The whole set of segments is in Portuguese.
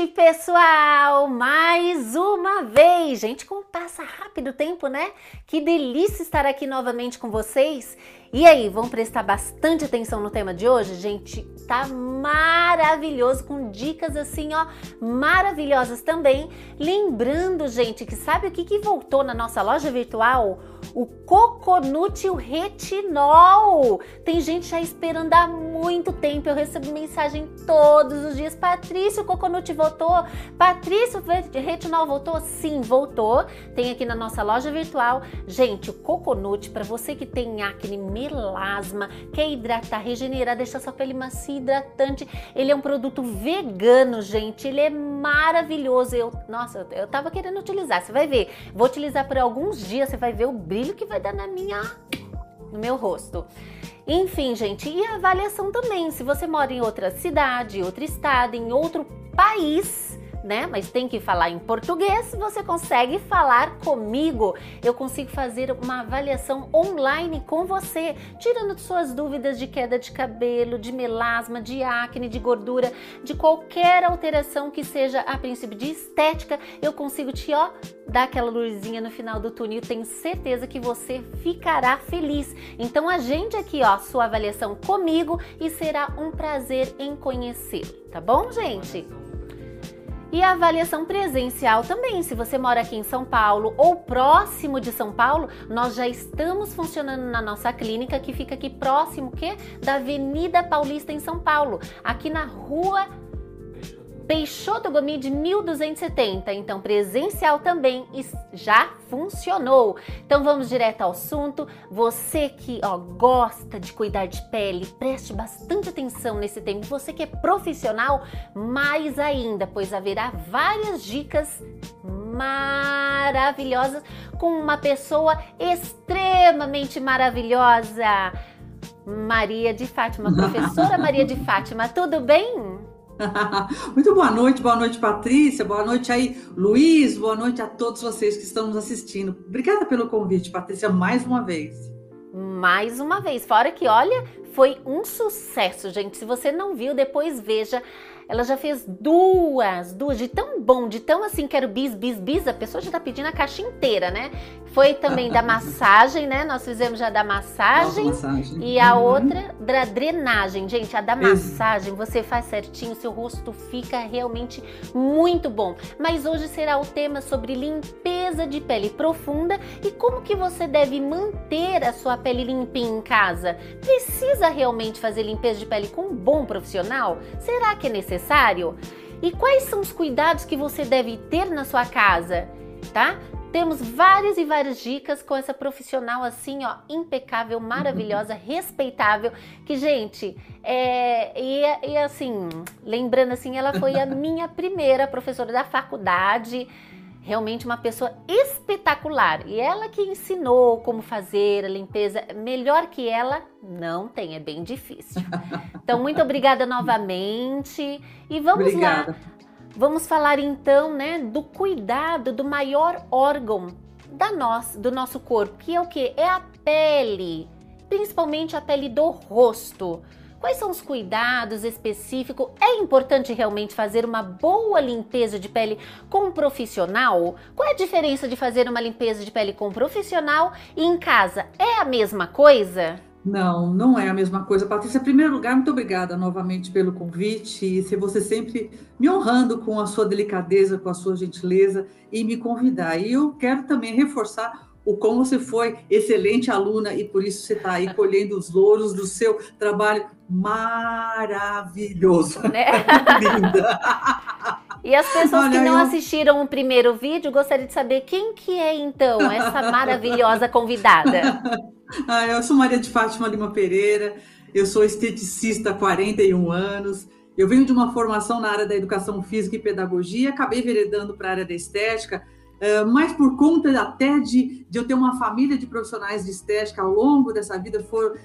noite, pessoal! Mais uma vez! Gente, como passa rápido o tempo, né? Que delícia estar aqui novamente com vocês. E aí, vão prestar bastante atenção no tema de hoje? Gente, tá maravilhoso, com dicas assim, ó, maravilhosas também. Lembrando, gente, que sabe o que, que voltou na nossa loja virtual? O coconut e o retinol. Tem gente já esperando há muito tempo. Eu recebo mensagem todos os dias. Patrícia, o coconut voltou? Patrícia, o retinol voltou? Sim, voltou. Tem aqui na nossa loja virtual. Gente, o coconut, para você que tem acne, melasma, quer hidratar, regenerar, deixar sua pele macia hidratante, ele é um produto vegano, gente. Ele é maravilhoso. Eu, nossa, eu tava querendo utilizar. Você vai ver. Vou utilizar por alguns dias, você vai ver o brilho que vai dar na minha no meu rosto. Enfim, gente, e a avaliação também. Se você mora em outra cidade, outro estado, em outro país, né? Mas tem que falar em português, você consegue falar comigo. Eu consigo fazer uma avaliação online com você, tirando suas dúvidas de queda de cabelo, de melasma, de acne, de gordura, de qualquer alteração que seja a princípio de estética. Eu consigo te, ó, dar aquela luzinha no final do túnel. Tenho certeza que você ficará feliz. Então agende aqui, ó, sua avaliação comigo e será um prazer em conhecê-lo, tá bom, gente? E a avaliação presencial também. Se você mora aqui em São Paulo ou próximo de São Paulo, nós já estamos funcionando na nossa clínica que fica aqui próximo que da Avenida Paulista em São Paulo, aqui na Rua Peixoto Gomi de 1270, então presencial também já funcionou. Então vamos direto ao assunto. Você que ó, gosta de cuidar de pele, preste bastante atenção nesse tempo. Você que é profissional, mais ainda, pois haverá várias dicas maravilhosas com uma pessoa extremamente maravilhosa. Maria de Fátima, professora Maria de Fátima, tudo bem? Muito boa noite, boa noite, Patrícia, boa noite aí, Luiz, boa noite a todos vocês que estão nos assistindo. Obrigada pelo convite, Patrícia, mais uma vez. Mais uma vez, fora que, olha, foi um sucesso, gente. Se você não viu, depois veja ela já fez duas, duas, de tão bom, de tão assim, quero bis, bis, bis, a pessoa já tá pedindo a caixa inteira, né? Foi também da massagem, né? Nós fizemos já da massagem, massagem. e a uhum. outra da drenagem. Gente, a da massagem, você faz certinho, seu rosto fica realmente muito bom. Mas hoje será o tema sobre limpeza de pele profunda e como que você deve manter a sua pele limpinha em casa. Precisa realmente fazer limpeza de pele com um bom profissional? Será que é necessário? E quais são os cuidados que você deve ter na sua casa, tá? Temos várias e várias dicas com essa profissional assim, ó, impecável, maravilhosa, respeitável, que, gente, é, e, e assim, lembrando assim, ela foi a minha primeira professora da faculdade, realmente uma pessoa espetacular. E ela que ensinou como fazer a limpeza, melhor que ela, não tem, é bem difícil. Então, muito obrigada novamente. E vamos obrigada. lá. Vamos falar então, né, do cuidado do maior órgão da nós, do nosso corpo, que é o que? É a pele, principalmente a pele do rosto. Quais são os cuidados específicos? É importante realmente fazer uma boa limpeza de pele com um profissional? Qual é a diferença de fazer uma limpeza de pele com um profissional e em casa? É a mesma coisa? Não, não é a mesma coisa. Patrícia, em primeiro lugar, muito obrigada novamente pelo convite e se você sempre me honrando com a sua delicadeza, com a sua gentileza e me convidar. E eu quero também reforçar o como você foi excelente aluna e por isso você está aí colhendo os louros do seu trabalho maravilhoso. Né? Linda. E as pessoas Olha, que não eu... assistiram o primeiro vídeo, gostaria de saber quem que é então essa maravilhosa convidada. ah, eu sou Maria de Fátima Lima Pereira, eu sou esteticista há 41 anos, eu venho de uma formação na área da educação física e pedagogia, acabei veredando para a área da estética, Uh, mas por conta até de, de eu ter uma família de profissionais de estética ao longo dessa vida, for,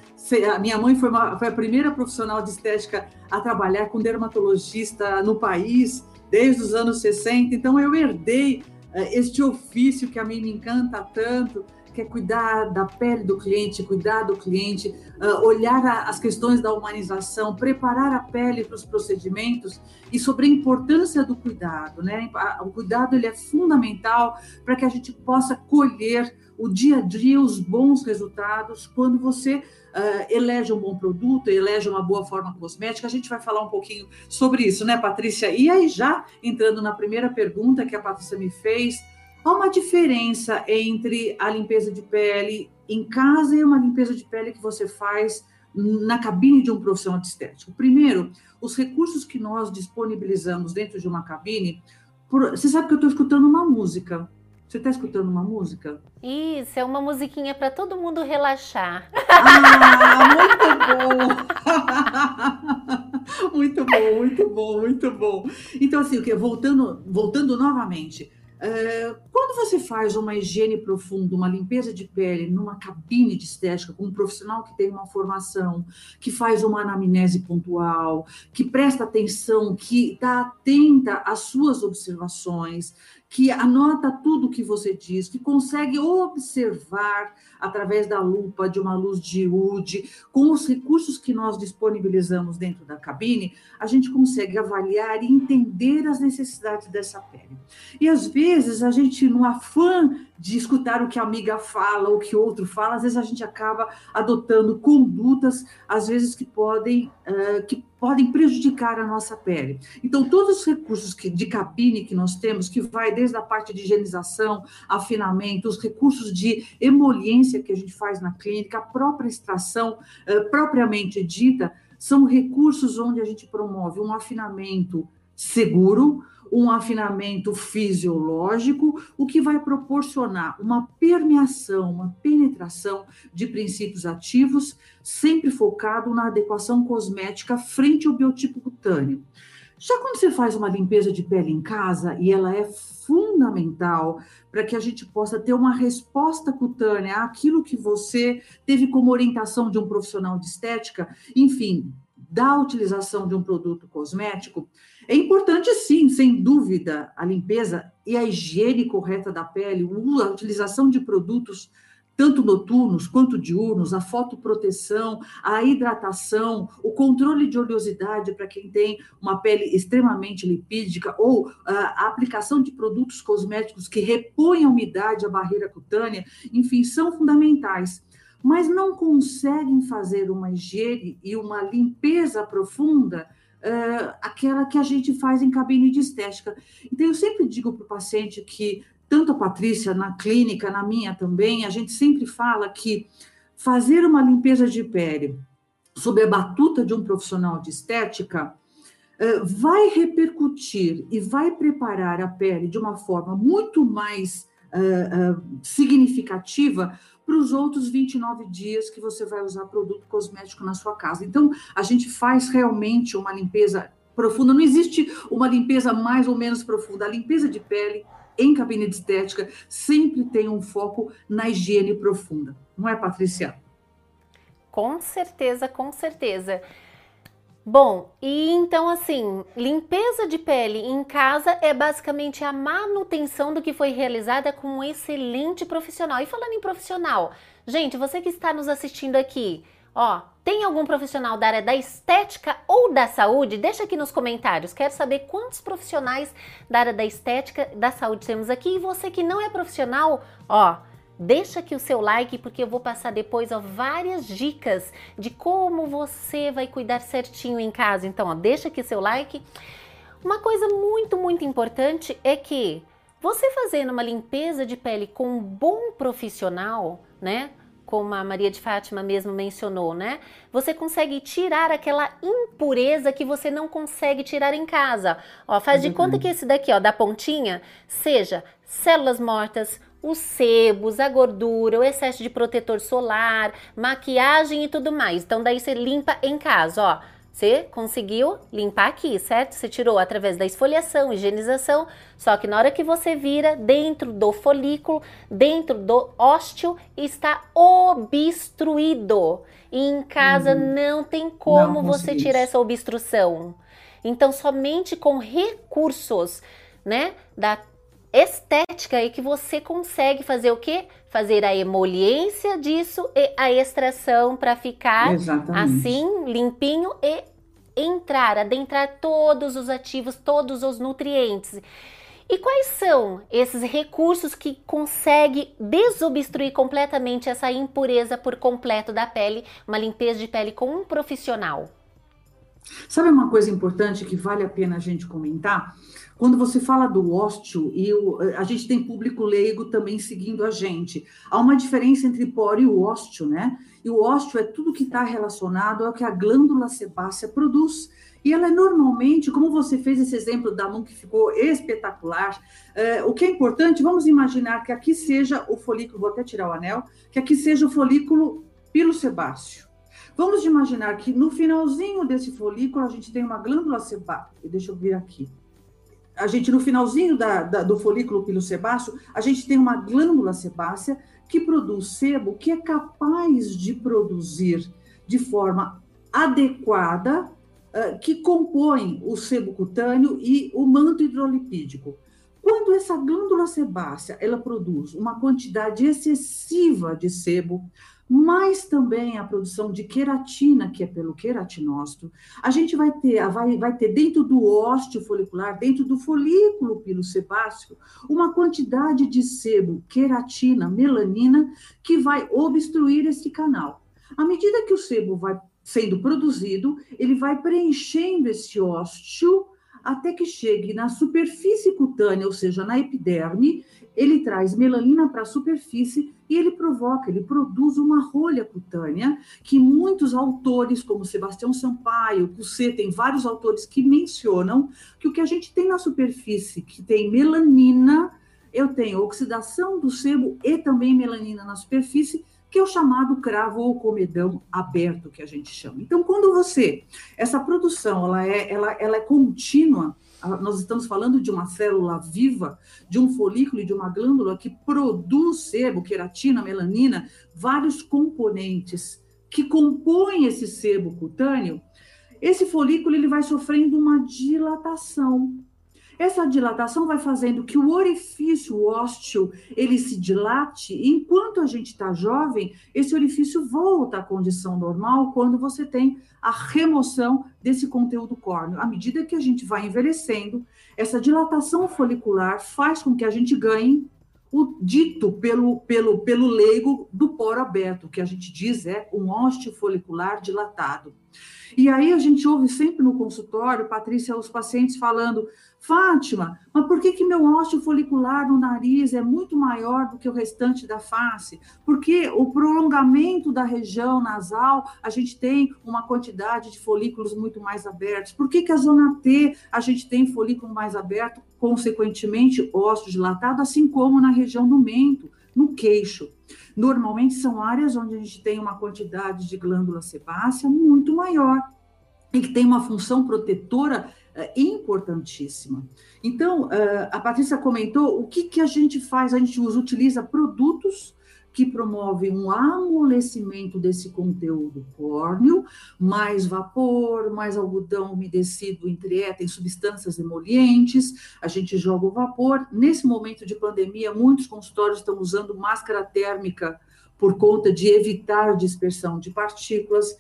a minha mãe foi, uma, foi a primeira profissional de estética a trabalhar com dermatologista no país desde os anos 60, então eu herdei uh, este ofício que a mim me encanta tanto, que é cuidar da pele do cliente, cuidar do cliente, uh, olhar as questões da humanização, preparar a pele para os procedimentos e sobre a importância do cuidado, né? O cuidado ele é fundamental para que a gente possa colher o dia a dia os bons resultados quando você uh, elege um bom produto, elege uma boa forma cosmética. A gente vai falar um pouquinho sobre isso, né, Patrícia? E aí, já entrando na primeira pergunta que a Patrícia me fez, há uma diferença entre a limpeza de pele em casa e uma limpeza de pele que você faz na cabine de um profissional de estética. Primeiro, os recursos que nós disponibilizamos dentro de uma cabine, por... você sabe que eu estou escutando uma música. Você está escutando uma música? Isso, é uma musiquinha para todo mundo relaxar. Ah, muito bom! muito bom, muito bom, muito bom. Então, assim, o que? Voltando, voltando novamente. É, quando você faz uma higiene profunda, uma limpeza de pele numa cabine de estética com um profissional que tem uma formação, que faz uma anamnese pontual, que presta atenção, que está atenta às suas observações, que anota tudo o que você diz, que consegue observar através da lupa de uma luz de UD, com os recursos que nós disponibilizamos dentro da cabine, a gente consegue avaliar e entender as necessidades dessa pele. E às vezes a gente, no afã de escutar o que a amiga fala, o que outro fala, às vezes a gente acaba adotando condutas, às vezes que podem, uh, que podem prejudicar a nossa pele. Então, todos os recursos que, de cabine que nós temos, que vai desde a parte de higienização, afinamento, os recursos de emoliência que a gente faz na clínica, a própria extração uh, propriamente dita, são recursos onde a gente promove um afinamento seguro, um afinamento fisiológico, o que vai proporcionar uma permeação, uma penetração de princípios ativos, sempre focado na adequação cosmética frente ao biotipo cutâneo. Já quando você faz uma limpeza de pele em casa, e ela é fundamental para que a gente possa ter uma resposta cutânea àquilo que você teve como orientação de um profissional de estética, enfim, da utilização de um produto cosmético, é importante, sim, sem dúvida, a limpeza e a higiene correta da pele, a utilização de produtos tanto noturnos quanto diurnos, a fotoproteção, a hidratação, o controle de oleosidade para quem tem uma pele extremamente lipídica ou a aplicação de produtos cosméticos que repõem a umidade, a barreira cutânea, enfim, são fundamentais. Mas não conseguem fazer uma higiene e uma limpeza profunda uh, aquela que a gente faz em cabine de estética. Então, eu sempre digo para o paciente que, tanto a Patrícia na clínica, na minha também, a gente sempre fala que fazer uma limpeza de pele sob a batuta de um profissional de estética uh, vai repercutir e vai preparar a pele de uma forma muito mais uh, significativa para os outros 29 dias que você vai usar produto cosmético na sua casa. Então, a gente faz realmente uma limpeza profunda. Não existe uma limpeza mais ou menos profunda. A limpeza de pele em cabine de estética sempre tem um foco na higiene profunda. Não é, Patrícia? Com certeza, com certeza. Bom, e então assim, limpeza de pele em casa é basicamente a manutenção do que foi realizada com um excelente profissional. E falando em profissional, gente, você que está nos assistindo aqui, ó, tem algum profissional da área da estética ou da saúde? Deixa aqui nos comentários. Quero saber quantos profissionais da área da estética, da saúde temos aqui. E você que não é profissional, ó, Deixa aqui o seu like porque eu vou passar depois ó, várias dicas de como você vai cuidar certinho em casa. Então, ó, deixa aqui o seu like. Uma coisa muito, muito importante é que você fazendo uma limpeza de pele com um bom profissional, né? Como a Maria de Fátima mesmo mencionou, né? Você consegue tirar aquela impureza que você não consegue tirar em casa. Ó, faz de conta que esse daqui, ó, da pontinha, seja células mortas, os sebos, a gordura, o excesso de protetor solar, maquiagem e tudo mais. Então daí você limpa em casa, ó. Você conseguiu limpar aqui, certo? Você tirou através da esfoliação, higienização, só que na hora que você vira dentro do folículo, dentro do ósteo, está obstruído. E em casa uhum. não tem como não você tirar essa obstrução. Então, somente com recursos, né, da estética e que você consegue fazer o quê? Fazer a emoliência disso e a extração para ficar Exatamente. assim, limpinho e entrar, adentrar todos os ativos, todos os nutrientes. E quais são esses recursos que consegue desobstruir completamente essa impureza por completo da pele, uma limpeza de pele com um profissional? Sabe uma coisa importante que vale a pena a gente comentar? Quando você fala do ósteo, e o, a gente tem público leigo também seguindo a gente, há uma diferença entre poro e o ósteo, né? E o ósteo é tudo que está relacionado ao que a glândula sebácea produz. E ela é normalmente, como você fez esse exemplo da mão que ficou espetacular, é, o que é importante, vamos imaginar que aqui seja o folículo, vou até tirar o anel, que aqui seja o folículo pilosebáceo. Vamos imaginar que no finalzinho desse folículo a gente tem uma glândula sebácea. Deixa eu vir aqui. A gente, no finalzinho da, da, do folículo pilosebáceo, a gente tem uma glândula sebácea que produz sebo que é capaz de produzir de forma adequada que compõem o sebo cutâneo e o manto hidrolipídico. Quando essa glândula sebácea ela produz uma quantidade excessiva de sebo, mas também a produção de queratina, que é pelo queratinócito, a gente vai ter, vai, vai ter dentro do ósteo folicular, dentro do folículo pilosebáceo, uma quantidade de sebo, queratina, melanina, que vai obstruir esse canal. À medida que o sebo vai sendo produzido, ele vai preenchendo esse ósteo até que chegue na superfície cutânea, ou seja, na epiderme, ele traz melanina para a superfície e ele provoca, ele produz uma rolha cutânea que muitos autores, como Sebastião Sampaio, Cusset, tem vários autores que mencionam que o que a gente tem na superfície, que tem melanina, eu tenho oxidação do sebo e também melanina na superfície, que é o chamado cravo ou comedão aberto, que a gente chama. Então, quando você, essa produção, ela é, ela, ela é contínua, nós estamos falando de uma célula viva, de um folículo e de uma glândula que produz sebo, queratina, melanina, vários componentes que compõem esse sebo cutâneo, esse folículo ele vai sofrendo uma dilatação. Essa dilatação vai fazendo que o orifício ósseo ele se dilate, e enquanto a gente está jovem, esse orifício volta à condição normal quando você tem a remoção desse conteúdo córneo. À medida que a gente vai envelhecendo, essa dilatação folicular faz com que a gente ganhe o dito pelo, pelo, pelo leigo do poro aberto, que a gente diz é um ósteo folicular dilatado. E aí a gente ouve sempre no consultório, Patrícia, os pacientes falando: Fátima, mas por que, que meu ósseo folicular no nariz é muito maior do que o restante da face? Porque o prolongamento da região nasal, a gente tem uma quantidade de folículos muito mais abertos. Por que, que a zona T a gente tem folículo mais aberto, consequentemente ósseo dilatado, assim como na região do mento, no queixo? Normalmente são áreas onde a gente tem uma quantidade de glândula sebácea muito maior e que tem uma função protetora uh, importantíssima. Então, uh, a Patrícia comentou o que, que a gente faz, a gente utiliza produtos que promovem um amolecimento desse conteúdo córneo, mais vapor, mais algodão umedecido entre tem substâncias emolientes, a gente joga o vapor. Nesse momento de pandemia, muitos consultórios estão usando máscara térmica por conta de evitar dispersão de partículas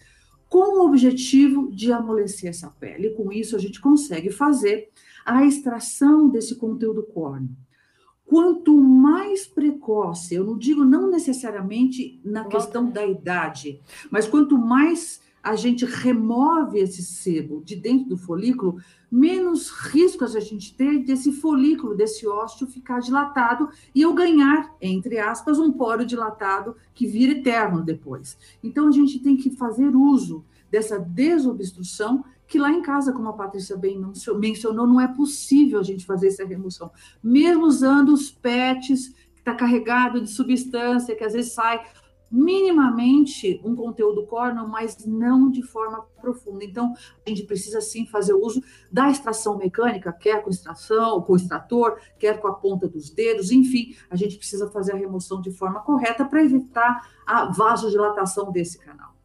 com o objetivo de amolecer essa pele. Com isso, a gente consegue fazer a extração desse conteúdo córneo. Quanto mais precoce, eu não digo não necessariamente na questão da idade, mas quanto mais a gente remove esse sebo de dentro do folículo, menos riscos a gente tem desse folículo, desse ósseo ficar dilatado e eu ganhar, entre aspas, um poro dilatado que vira eterno depois. Então a gente tem que fazer uso dessa desobstrução que lá em casa, como a Patrícia bem mencionou, não é possível a gente fazer essa remoção. Mesmo usando os PETs, que está carregado de substância, que às vezes sai minimamente um conteúdo córneo, mas não de forma profunda. Então, a gente precisa sim fazer uso da extração mecânica, quer com extração, com extrator, quer com a ponta dos dedos, enfim, a gente precisa fazer a remoção de forma correta para evitar a vasodilatação desse canal.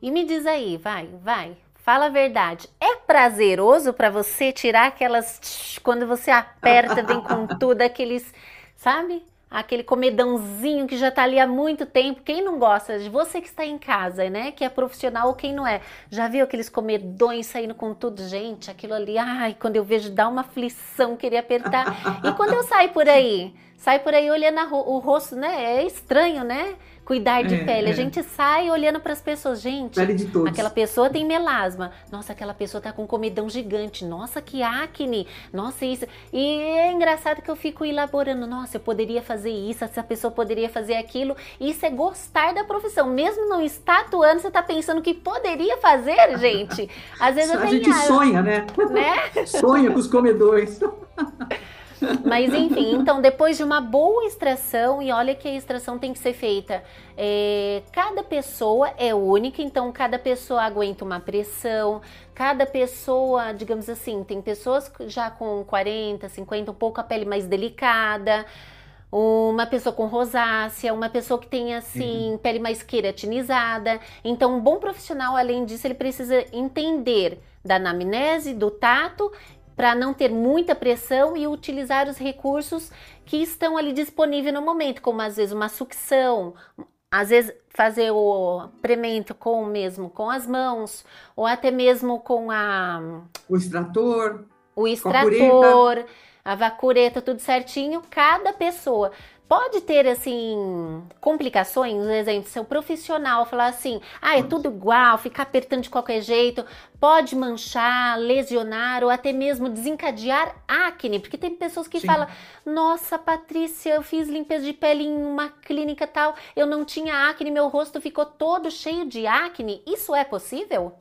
E me diz aí, vai, vai, Fala a verdade. É prazeroso para você tirar aquelas quando você aperta, vem com tudo aqueles, sabe? aquele comedãozinho que já está ali há muito tempo. Quem não gosta? De você que está em casa, né? Que é profissional ou quem não é. Já viu aqueles comedões saindo com tudo? Gente, aquilo ali, ai, quando eu vejo dá uma aflição, queria apertar. E quando eu saio por aí? Sai por aí olhando o rosto, né? É estranho, né? Cuidar de é, pele. É. A gente sai olhando para as pessoas, gente. Pele de todos. Aquela pessoa tem melasma. Nossa, aquela pessoa tá com comidão gigante. Nossa, que acne. Nossa, isso. E é engraçado que eu fico elaborando. Nossa, eu poderia fazer isso, essa pessoa poderia fazer aquilo. Isso é gostar da profissão. Mesmo não está atuando, você tá pensando que poderia fazer, gente. Às vezes a gente sonha, né? né? sonha com os comedores. Mas enfim, então depois de uma boa extração, e olha que a extração tem que ser feita, é, cada pessoa é única, então cada pessoa aguenta uma pressão, cada pessoa, digamos assim, tem pessoas já com 40, 50, um pouco a pele mais delicada, uma pessoa com rosácea, uma pessoa que tem assim uhum. pele mais queratinizada. Então, um bom profissional, além disso, ele precisa entender da anamnese, do tato para não ter muita pressão e utilizar os recursos que estão ali disponíveis no momento, como às vezes uma sucção, às vezes fazer o premento com mesmo com as mãos, ou até mesmo com a o extrator, o extrator, a vacureta, tudo certinho, cada pessoa. Pode ter, assim, complicações, por exemplo, se o profissional falar assim, ah, é tudo igual, ficar apertando de qualquer jeito, pode manchar, lesionar ou até mesmo desencadear acne, porque tem pessoas que Sim. falam, nossa, Patrícia, eu fiz limpeza de pele em uma clínica tal, eu não tinha acne, meu rosto ficou todo cheio de acne, isso é possível?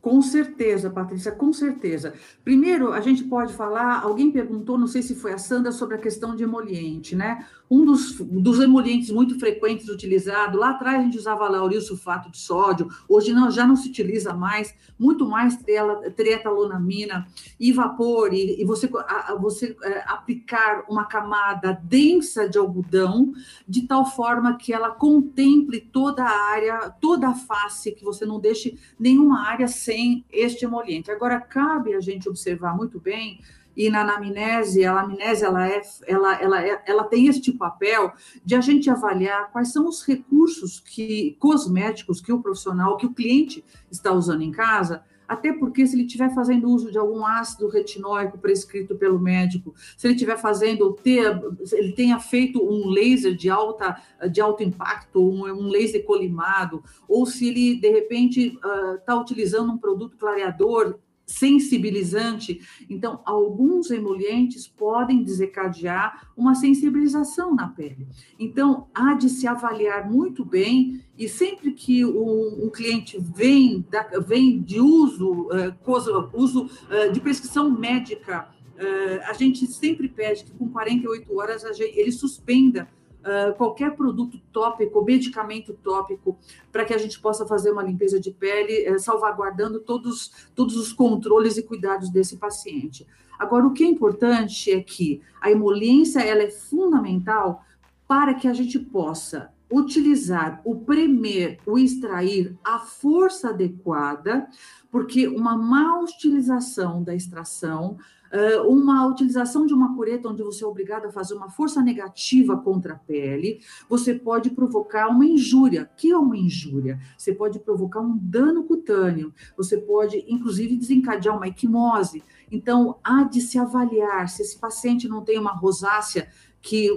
Com certeza, Patrícia, com certeza. Primeiro, a gente pode falar, alguém perguntou, não sei se foi a Sandra, sobre a questão de emoliente, né? Um dos, dos emolientes muito frequentes utilizados, lá atrás a gente usava lauril sulfato de sódio, hoje não, já não se utiliza mais, muito mais tretalonamina e vapor, e, e você, a, você é, aplicar uma camada densa de algodão, de tal forma que ela contemple toda a área, toda a face, que você não deixe nenhuma área sem este emoliente. Agora, cabe a gente observar muito bem e na anamnese, a anamnese ela, é, ela, ela, é, ela tem este papel de a gente avaliar quais são os recursos que cosméticos que o profissional, que o cliente está usando em casa, até porque se ele estiver fazendo uso de algum ácido retinóico prescrito pelo médico, se ele estiver fazendo, ter, ele tenha feito um laser de, alta, de alto impacto, um, um laser colimado, ou se ele, de repente, está uh, utilizando um produto clareador sensibilizante. Então, alguns emolientes podem desencadear uma sensibilização na pele. Então, há de se avaliar muito bem e sempre que um cliente vem, da, vem de uso, uh, coisa, uso uh, de prescrição médica, uh, a gente sempre pede que com 48 horas ele suspenda uh, qualquer produto tópico, medicamento tópico, para que a gente possa fazer uma limpeza de pele, uh, salvaguardando todos, todos os controles e cuidados desse paciente. Agora, o que é importante é que a emoliência ela é fundamental para que a gente possa utilizar o premer, o extrair, a força adequada, porque uma má utilização da extração uma utilização de uma cureta onde você é obrigado a fazer uma força negativa contra a pele, você pode provocar uma injúria. que é uma injúria? Você pode provocar um dano cutâneo, você pode, inclusive, desencadear uma equimose. Então, há de se avaliar se esse paciente não tem uma rosácea que,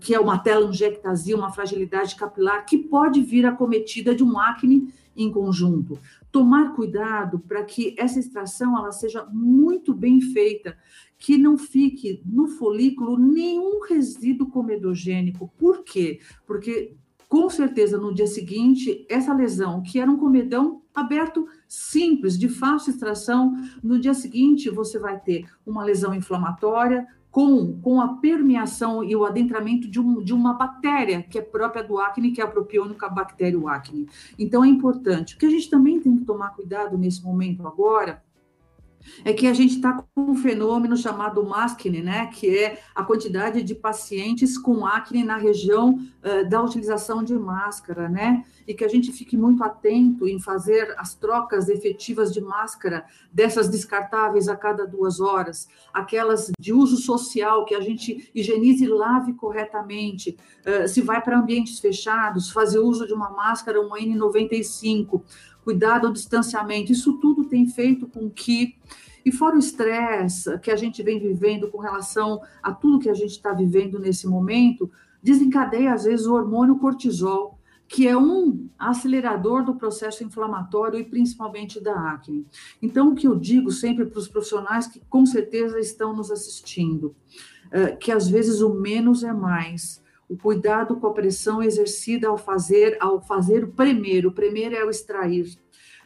que é uma telangiectasia, uma fragilidade capilar, que pode vir acometida de um acne em conjunto tomar cuidado para que essa extração ela seja muito bem feita, que não fique no folículo nenhum resíduo comedogênico. Por quê? Porque com certeza no dia seguinte, essa lesão, que era um comedão aberto simples, de fácil extração, no dia seguinte você vai ter uma lesão inflamatória, com, com a permeação e o adentramento de, um, de uma bactéria que é própria do acne, que é a propiônica bactéria acne. Então, é importante. O que a gente também tem que tomar cuidado nesse momento agora é que a gente está com um fenômeno chamado masking, né, que é a quantidade de pacientes com acne na região uh, da utilização de máscara, né, e que a gente fique muito atento em fazer as trocas efetivas de máscara dessas descartáveis a cada duas horas, aquelas de uso social que a gente higienize e lave corretamente, uh, se vai para ambientes fechados, fazer uso de uma máscara, um N95, cuidado ao distanciamento, isso tudo tem feito com que e fora o estresse que a gente vem vivendo com relação a tudo que a gente está vivendo nesse momento, desencadeia às vezes o hormônio cortisol, que é um acelerador do processo inflamatório e principalmente da acne. Então, o que eu digo sempre para os profissionais que com certeza estão nos assistindo, é que às vezes o menos é mais. O cuidado com a pressão exercida ao fazer, ao fazer o primeiro, o primeiro é o extrair,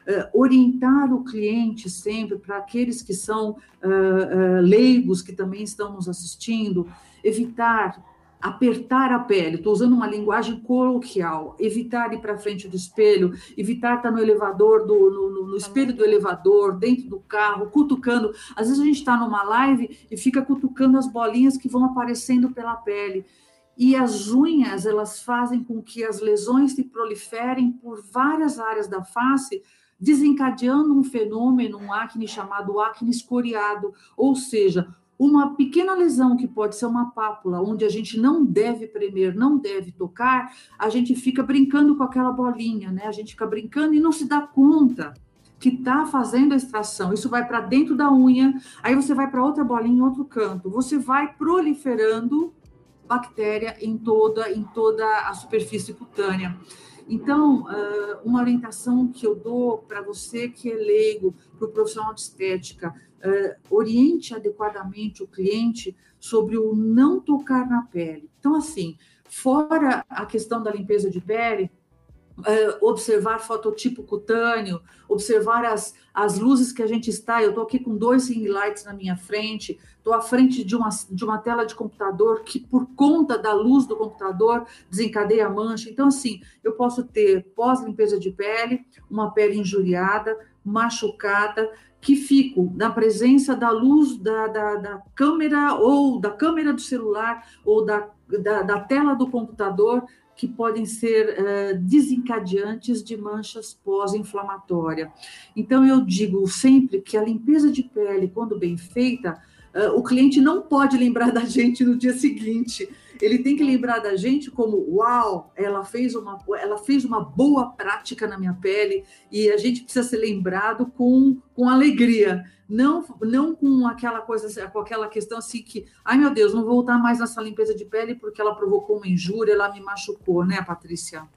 uh, orientar o cliente sempre, para aqueles que são uh, uh, leigos, que também estão nos assistindo, evitar apertar a pele, estou usando uma linguagem coloquial, evitar ir para frente do espelho, evitar estar no elevador, do, no, no, espelho do elevador, dentro do carro, cutucando. Às vezes a gente está numa live e fica cutucando as bolinhas que vão aparecendo pela pele. E as unhas, elas fazem com que as lesões se proliferem por várias áreas da face, desencadeando um fenômeno, um acne chamado acne escoriado, ou seja, uma pequena lesão que pode ser uma pápula, onde a gente não deve premer, não deve tocar, a gente fica brincando com aquela bolinha, né? A gente fica brincando e não se dá conta que está fazendo a extração. Isso vai para dentro da unha, aí você vai para outra bolinha em outro canto. Você vai proliferando bactéria em toda em toda a superfície cutânea. Então, ah, uma orientação que eu dou para você que é leigo, para o profissional de estética, ah, oriente adequadamente o cliente sobre o não tocar na pele. Então, assim, fora a questão da limpeza de pele, observar fototipo cutâneo, observar as, as luzes que a gente está. Eu estou aqui com dois ring lights na minha frente, estou à frente de uma, de uma tela de computador que, por conta da luz do computador, desencadeia mancha. Então, assim, eu posso ter pós-limpeza de pele, uma pele injuriada, machucada, que fico na presença da luz da, da, da câmera ou da câmera do celular ou da, da, da tela do computador que podem ser uh, desencadeantes de manchas pós-inflamatórias. Então, eu digo sempre que a limpeza de pele, quando bem feita, uh, o cliente não pode lembrar da gente no dia seguinte. Ele tem que lembrar da gente como, uau, ela fez uma, ela fez uma boa prática na minha pele e a gente precisa ser lembrado com, com alegria não, não com aquela coisa, com aquela questão assim que, ai meu Deus, não vou voltar mais nessa limpeza de pele porque ela provocou uma injúria, ela me machucou, né, Patrícia?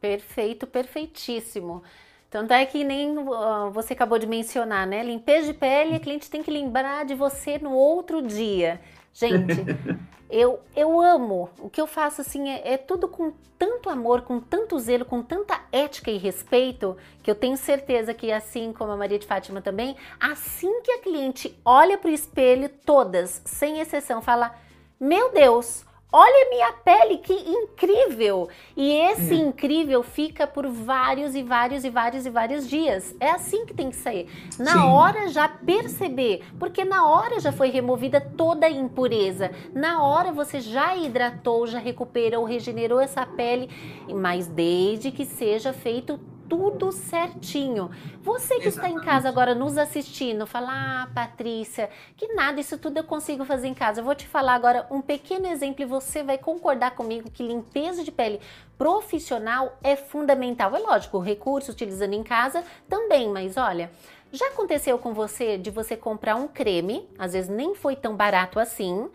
Perfeito, perfeitíssimo. Tanto é que nem uh, você acabou de mencionar, né? Limpeza de pele, a cliente tem que lembrar de você no outro dia. Gente, eu, eu amo. O que eu faço assim é, é, tudo com tanto amor, com tanto zelo, com tanta ética e respeito, que eu tenho certeza que, assim como a Maria de Fátima também, assim que a cliente olha para o espelho, todas, sem exceção, fala: Meu Deus, Olha minha pele, que incrível! E esse é. incrível fica por vários e vários e vários e vários dias. É assim que tem que sair. Na Sim. hora já perceber, porque na hora já foi removida toda a impureza. Na hora você já hidratou, já recuperou, regenerou essa pele, mas desde que seja feito tudo certinho. Você que Exatamente. está em casa agora nos assistindo, fala, ah, Patrícia, que nada, isso tudo eu consigo fazer em casa. Eu vou te falar agora um pequeno exemplo e você vai concordar comigo que limpeza de pele profissional é fundamental. É lógico, o recurso utilizando em casa também, mas olha. Já aconteceu com você de você comprar um creme, às vezes nem foi tão barato assim,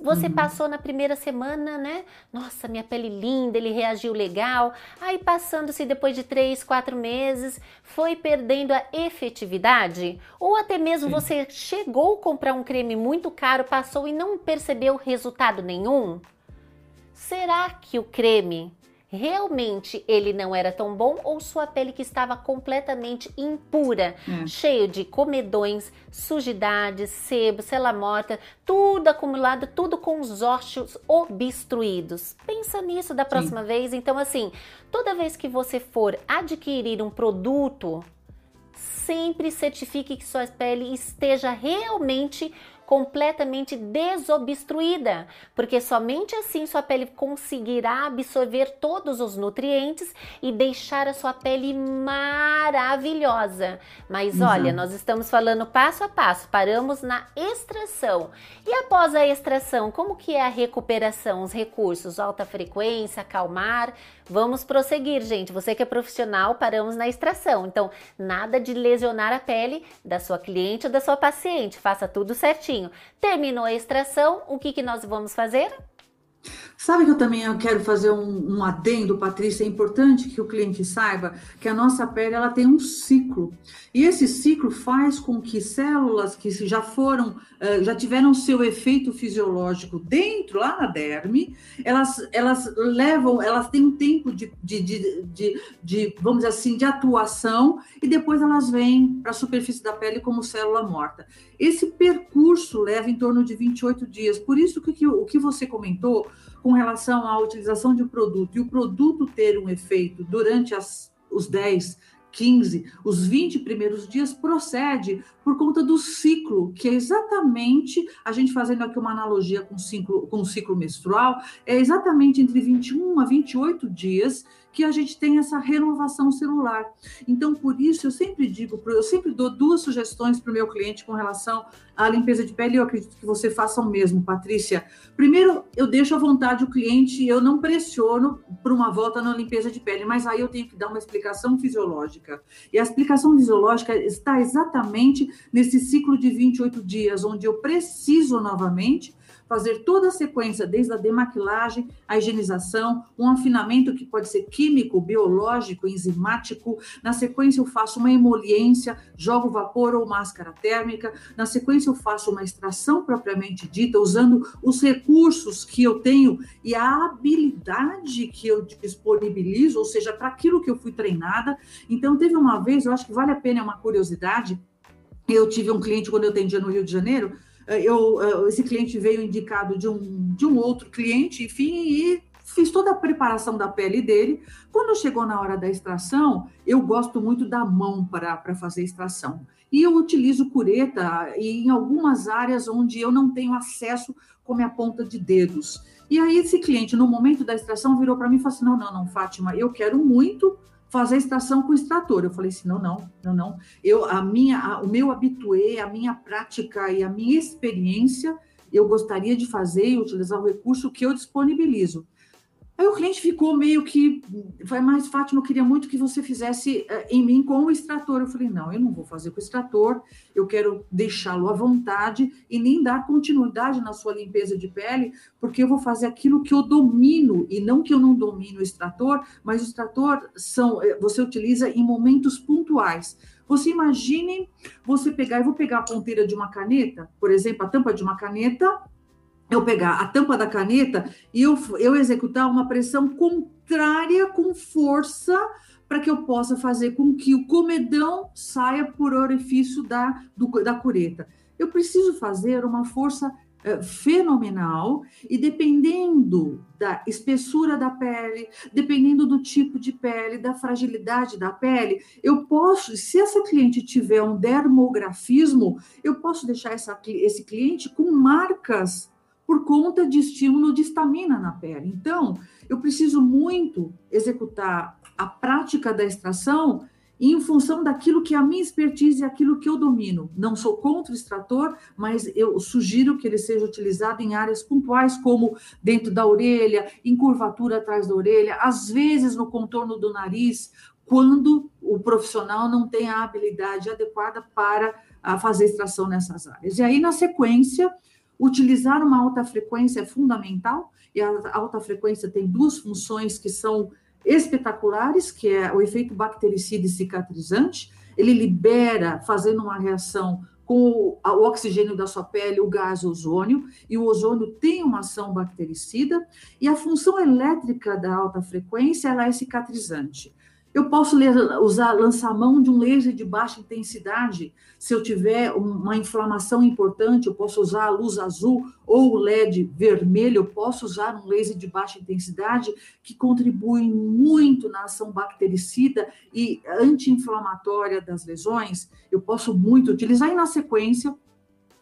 você uhum. passou na primeira semana, né? Nossa, minha pele linda, ele reagiu legal. Aí, passando-se depois de três, quatro meses, foi perdendo a efetividade? Ou até mesmo Sim. você chegou a comprar um creme muito caro, passou e não percebeu resultado nenhum? Será que o creme realmente ele não era tão bom ou sua pele que estava completamente impura, é. cheio de comedões, sujidades, sebo, cela morta, tudo acumulado, tudo com os ossos obstruídos. Pensa nisso da próxima Sim. vez. Então, assim, toda vez que você for adquirir um produto, sempre certifique que sua pele esteja realmente completamente desobstruída, porque somente assim sua pele conseguirá absorver todos os nutrientes e deixar a sua pele maravilhosa. Mas olha, nós estamos falando passo a passo, paramos na extração. E após a extração, como que é a recuperação, os recursos, alta frequência, acalmar? Vamos prosseguir, gente. Você que é profissional, paramos na extração. Então, nada de lesionar a pele da sua cliente ou da sua paciente. Faça tudo certinho. Terminou a extração, o que, que nós vamos fazer? Sabe que eu também quero fazer um, um, adendo, Patrícia? É importante que o cliente saiba que a nossa pele ela tem um ciclo. E esse ciclo faz com que células que já foram, eh, já tiveram seu efeito fisiológico dentro, lá na derme, elas, elas levam, elas têm um tempo de, de, de, de, de vamos dizer assim, de atuação, e depois elas vêm para a superfície da pele como célula morta. Esse percurso leva em torno de 28 dias. Por isso que, que o que você comentou com relação à utilização de um produto e o produto ter um efeito durante as, os 10, 15, os 20 primeiros dias procede por conta do ciclo, que é exatamente, a gente fazendo aqui uma analogia com ciclo, com o ciclo menstrual, é exatamente entre 21 a 28 dias que a gente tem essa renovação celular. Então, por isso, eu sempre digo, eu sempre dou duas sugestões para o meu cliente com relação à limpeza de pele, eu acredito que você faça o mesmo, Patrícia. Primeiro, eu deixo à vontade o cliente, eu não pressiono para uma volta na limpeza de pele, mas aí eu tenho que dar uma explicação fisiológica. E a explicação fisiológica está exatamente nesse ciclo de 28 dias, onde eu preciso novamente fazer toda a sequência, desde a demaquilagem, a higienização, um afinamento que pode ser químico, biológico, enzimático. Na sequência, eu faço uma emoliência, jogo vapor ou máscara térmica. Na sequência, eu faço uma extração propriamente dita, usando os recursos que eu tenho e a habilidade que eu disponibilizo, ou seja, para aquilo que eu fui treinada. Então, teve uma vez, eu acho que vale a pena, é uma curiosidade. Eu tive um cliente quando eu atendia no Rio de Janeiro, eu, esse cliente veio indicado de um, de um outro cliente, enfim, e fiz toda a preparação da pele dele. Quando chegou na hora da extração, eu gosto muito da mão para fazer extração. E eu utilizo cureta em algumas áreas onde eu não tenho acesso com minha ponta de dedos. E aí esse cliente, no momento da extração, virou para mim e falou assim: não, não, não, Fátima, eu quero muito fazer extração com extrator. Eu falei assim, não, não, não, não. Eu, a minha, a, o meu habitué, a minha prática e a minha experiência, eu gostaria de fazer e utilizar o recurso que eu disponibilizo. Aí o cliente ficou meio que, vai mais, Fátima, eu queria muito que você fizesse uh, em mim com o extrator. Eu falei, não, eu não vou fazer com o extrator, eu quero deixá-lo à vontade e nem dar continuidade na sua limpeza de pele, porque eu vou fazer aquilo que eu domino, e não que eu não domino o extrator, mas o extrator são, eh, você utiliza em momentos pontuais. Você imagine você pegar, eu vou pegar a ponteira de uma caneta, por exemplo, a tampa de uma caneta, eu pegar a tampa da caneta e eu, eu executar uma pressão contrária com força para que eu possa fazer com que o comedão saia por orifício da, do, da cureta. Eu preciso fazer uma força é, fenomenal e dependendo da espessura da pele, dependendo do tipo de pele, da fragilidade da pele, eu posso, se essa cliente tiver um dermografismo, eu posso deixar essa, esse cliente com marcas por conta de estímulo de estamina na pele. Então, eu preciso muito executar a prática da extração em função daquilo que é a minha expertise e aquilo que eu domino. Não sou contra o extrator, mas eu sugiro que ele seja utilizado em áreas pontuais, como dentro da orelha, em curvatura atrás da orelha, às vezes no contorno do nariz, quando o profissional não tem a habilidade adequada para fazer extração nessas áreas. E aí, na sequência, Utilizar uma alta frequência é fundamental, e a alta frequência tem duas funções que são espetaculares, que é o efeito bactericida e cicatrizante. Ele libera, fazendo uma reação com o oxigênio da sua pele, o gás ozônio, e o ozônio tem uma ação bactericida, e a função elétrica da alta frequência ela é cicatrizante. Eu posso usar, lançar mão de um laser de baixa intensidade. Se eu tiver uma inflamação importante, eu posso usar a luz azul ou o LED vermelho. Eu posso usar um laser de baixa intensidade que contribui muito na ação bactericida e anti-inflamatória das lesões. Eu posso muito utilizar e na sequência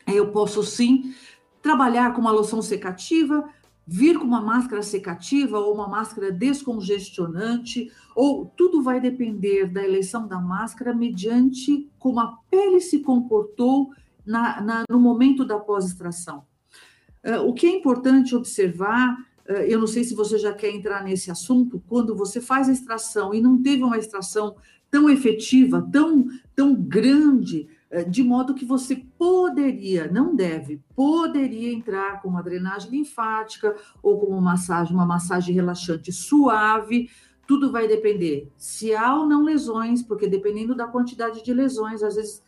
eu posso sim trabalhar com uma loção secativa, vir com uma máscara secativa ou uma máscara descongestionante, ou tudo vai depender da eleição da máscara mediante como a pele se comportou na, na, no momento da pós-extração. Uh, o que é importante observar, uh, eu não sei se você já quer entrar nesse assunto, quando você faz a extração e não teve uma extração tão efetiva, tão, tão grande, de modo que você poderia, não deve, poderia entrar com uma drenagem linfática ou com uma massagem, uma massagem relaxante suave. Tudo vai depender se há ou não lesões, porque dependendo da quantidade de lesões, às vezes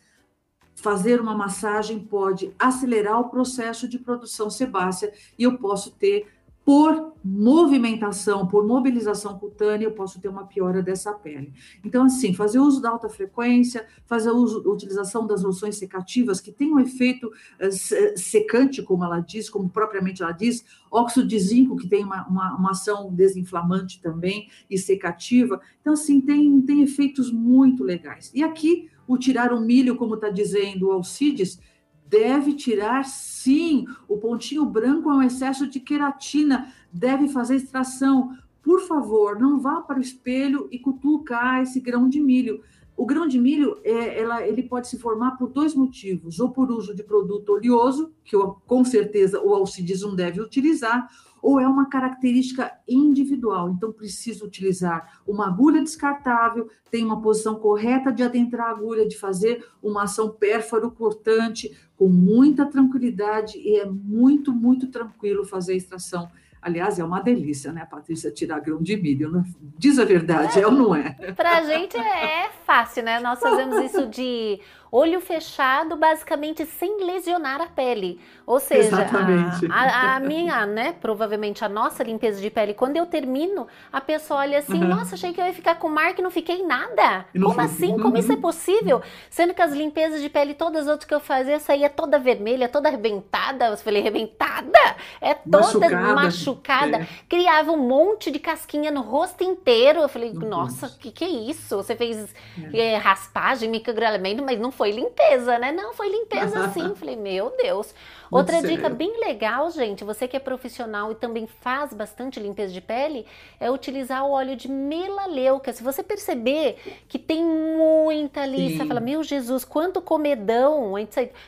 fazer uma massagem pode acelerar o processo de produção sebácea e eu posso ter por movimentação, por mobilização cutânea, eu posso ter uma piora dessa pele. Então, assim, fazer uso da alta frequência, fazer uso, utilização das loções secativas, que tem um efeito uh, secante, como ela diz, como propriamente ela diz, óxido de zinco, que tem uma, uma, uma, ação desinflamante também e secativa. Então, assim, tem, tem efeitos muito legais. E aqui, o tirar o milho, como está dizendo o Alcides, deve tirar sim. O pontinho branco é um excesso de queratina, deve fazer extração. Por favor, não vá para o espelho e cutucar esse grão de milho. O grão de milho, é, ela, ele pode se formar por dois motivos: ou por uso de produto oleoso, que eu, com certeza o Alcides não deve utilizar, ou é uma característica individual. Então, preciso utilizar uma agulha descartável, tem uma posição correta de adentrar a agulha, de fazer uma ação pérfaro cortante com muita tranquilidade e é muito, muito tranquilo fazer a extração. Aliás, é uma delícia, né, Patrícia, tirar grão de milho. Né? Diz a verdade, é, é ou não é? Para a gente é fácil, né? Nós fazemos isso de olho fechado, basicamente sem lesionar a pele. Ou seja, a, a, a, minha, né, provavelmente a nossa limpeza de pele, quando eu termino, a pessoa olha assim, uhum. nossa, achei que eu ia ficar com marca e não fiquei nada. Não Como assim? Como isso é possível? Sendo que as limpezas de pele, todas as outras que eu fazia, saía toda vermelha, toda arrebentada. Eu falei, arrebentada? É toda machucada. machucada. É. Criava um monte de casquinha no rosto inteiro. Eu falei, nossa, o que, que é isso? Você fez é. É, raspagem, microagulhamento, mas não foi limpeza, né? Não, foi limpeza sim. Falei, meu Deus. Outra dica bem legal, gente, você que é profissional e também faz bastante limpeza de pele, é utilizar o óleo de melaleuca. Se você perceber que tem muita ali, você fala, meu Jesus, quanto comedão,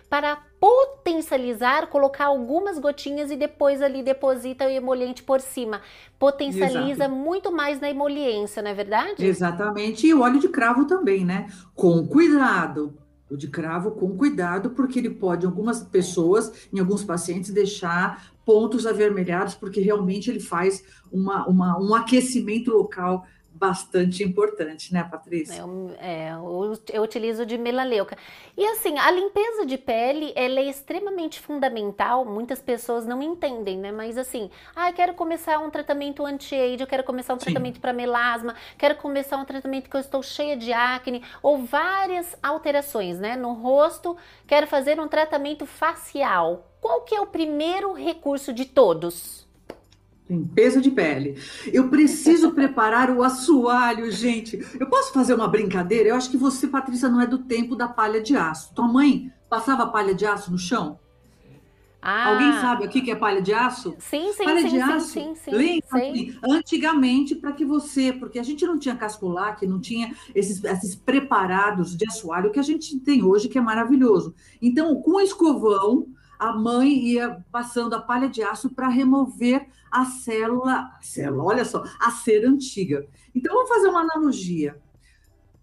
para potencializar, colocar algumas gotinhas e depois ali deposita o emoliente por cima. Potencializa Exato. muito mais na emoliência, não é verdade? Exatamente. E o óleo de cravo também, né? Com cuidado o de cravo com cuidado, porque ele pode, em algumas pessoas, em alguns pacientes, deixar pontos avermelhados, porque realmente ele faz uma, uma um aquecimento local bastante importante, né, Patrícia? Eu, é, eu, eu, utilizo de melaleuca. E assim, a limpeza de pele, ela é extremamente fundamental, muitas pessoas não entendem, né? Mas assim, ah, quero começar um tratamento anti-age, eu quero começar um Sim. tratamento para melasma, quero começar um tratamento que eu estou cheia de acne, ou várias alterações, né? No rosto, quero fazer um tratamento facial. Qual que é o primeiro recurso de todos? Limpeza de pele. Eu preciso preparar o assoalho, gente. Eu posso fazer uma brincadeira? Eu acho que você, Patrícia, não é do tempo da palha de aço. Tua mãe passava palha de aço no chão? Ah. Alguém sabe o que é palha de aço? Sim, sim, palha sim, de aço. sim, sim, sim antigamente, para que você, porque a gente não tinha casculac, não tinha esses, esses preparados de assoalho que a gente tem hoje, que é maravilhoso. Então, com escovão, a mãe ia passando a palha de aço para remover a célula, a célula, olha só, a cera antiga. Então, vamos fazer uma analogia.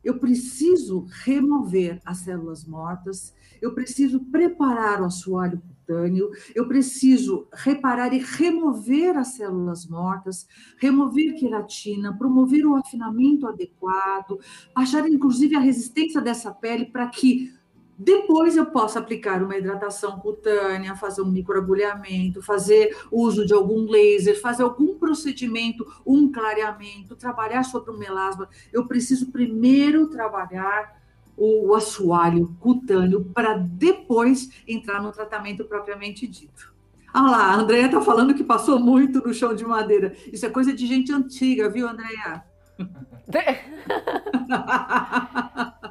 Eu preciso remover as células mortas, eu preciso preparar o assoalho cutâneo, eu preciso reparar e remover as células mortas, remover queratina, promover o afinamento adequado, baixar inclusive a resistência dessa pele para que Depois eu posso aplicar uma hidratação cutânea, fazer um microagulhamento, fazer uso de algum laser, fazer algum procedimento, um clareamento, trabalhar sobre o melasma. Eu preciso primeiro trabalhar o assoalho cutâneo para depois entrar no tratamento propriamente dito. Ah lá, a Andrea está falando que passou muito no chão de madeira. Isso é coisa de gente antiga, viu, Andrea?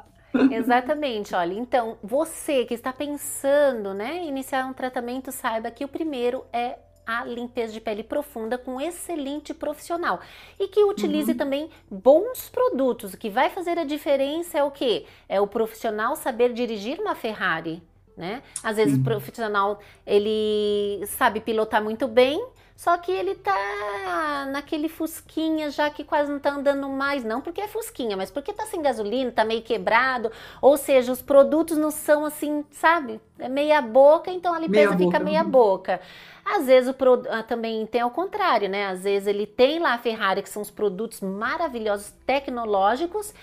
Exatamente, olha. Então, você que está pensando, né, iniciar um tratamento, saiba que o primeiro é a limpeza de pele profunda com excelente profissional e que utilize uhum. também bons produtos. O que vai fazer a diferença é o que? É o profissional saber dirigir uma Ferrari, né? Às vezes uhum. o profissional ele sabe pilotar muito bem, só que ele tá naquele fusquinha já que quase não tá andando mais, não porque é fusquinha, mas porque tá sem gasolina, tá meio quebrado, ou seja, os produtos não são assim, sabe? É meia boca, então a limpeza meia fica boca. meia boca. Às vezes o pro, ah, também tem ao contrário, né? Às vezes ele tem lá a Ferrari, que são os produtos maravilhosos tecnológicos,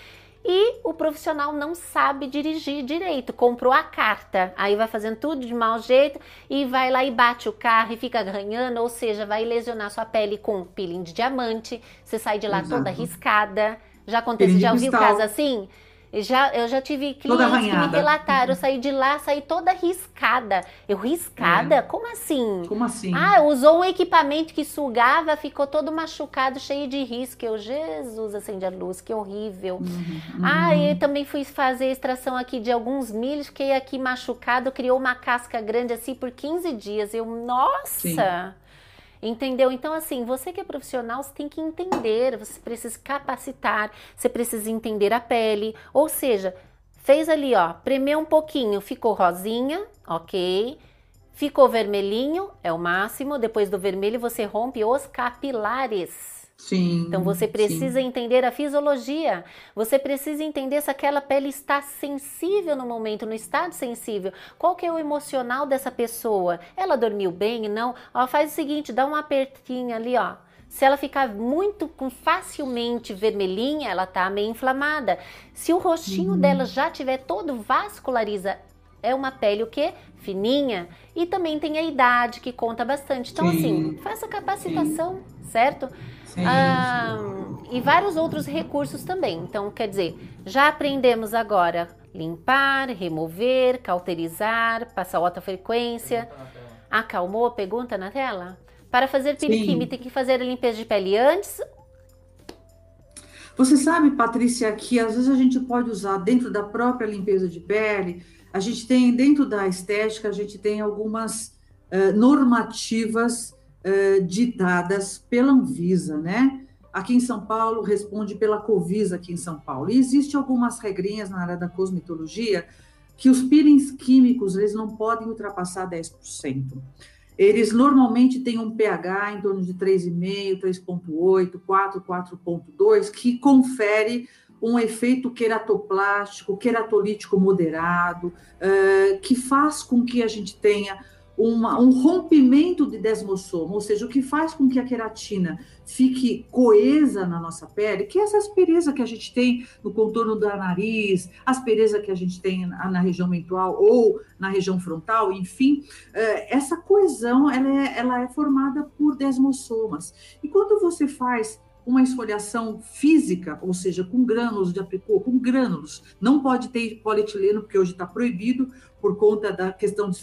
e o profissional não sabe dirigir direito, comprou a carta, aí vai fazendo tudo de mau jeito e vai lá e bate o carro e fica ganhando, ou seja, vai lesionar sua pele com peeling de diamante, você sai de lá Exato. toda riscada. Já aconteceu, já ouviu caso assim? Já, eu já tive clientes que me relataram, eu saí de lá, saí toda riscada. Eu riscada? É. Como assim? Como assim? Ah, usou um equipamento que sugava, ficou todo machucado, cheio de risco. Eu, Jesus, acende a luz, que horrível. Uhum, uhum. Ah, e também fui fazer extração aqui de alguns milhos, fiquei aqui machucado, criou uma casca grande assim por 15 dias. Eu, nossa! Sim. Entendeu? Então, assim, você que é profissional, você tem que entender, você precisa capacitar, você precisa entender a pele. Ou seja, fez ali, ó, premeu um pouquinho, ficou rosinha, ok. Ficou vermelhinho, é o máximo. Depois do vermelho, você rompe os capilares. Sim. Então você precisa sim. entender a fisiologia. Você precisa entender se aquela pele está sensível no momento, no estado sensível. Qual que é o emocional dessa pessoa? Ela dormiu bem? Não? Ó, faz o seguinte, dá um apertinho ali, ó. Se ela ficar muito facilmente vermelhinha, ela tá meio inflamada. Se o rostinho uhum. dela já tiver todo vasculariza, é uma pele o quê? Fininha. E também tem a idade que conta bastante. Então, Sim. assim, faça capacitação, Sim. Ah, e vários outros recursos também. Então, quer dizer, já aprendemos agora limpar, remover, cauterizar, passar alta frequência. Acalmou? Pergunta na tela? Para fazer piriquime, tem que fazer a limpeza de pele antes? Você sabe, Patrícia, que às vezes a gente pode usar dentro da própria limpeza de pele, a gente tem, dentro da estética, a gente tem algumas uh, normativas uh, ditadas pela Anvisa, né? Aqui em São Paulo, responde pela Covisa aqui em São Paulo. E existem algumas regrinhas na área da cosmetologia que os peelings químicos, eles não podem ultrapassar 10%. Eles normalmente têm um pH em torno de 3,5, 3,8, 4, 4,2, que confere um efeito queratoplástico, queratolítico moderado, uh, que faz com que a gente tenha uma, um rompimento de desmossoma, ou seja, o que faz com que a queratina fique coesa na nossa pele, que é essa aspereza que a gente tem no contorno do nariz, aspereza que a gente tem na, na região mental ou na região frontal, enfim, é, essa coesão ela é, ela é formada por desmossomas. E quando você faz uma esfoliação física, ou seja, com grânulos de apricot, com grânulos. Não pode ter polietileno, porque hoje está proibido por conta da questão de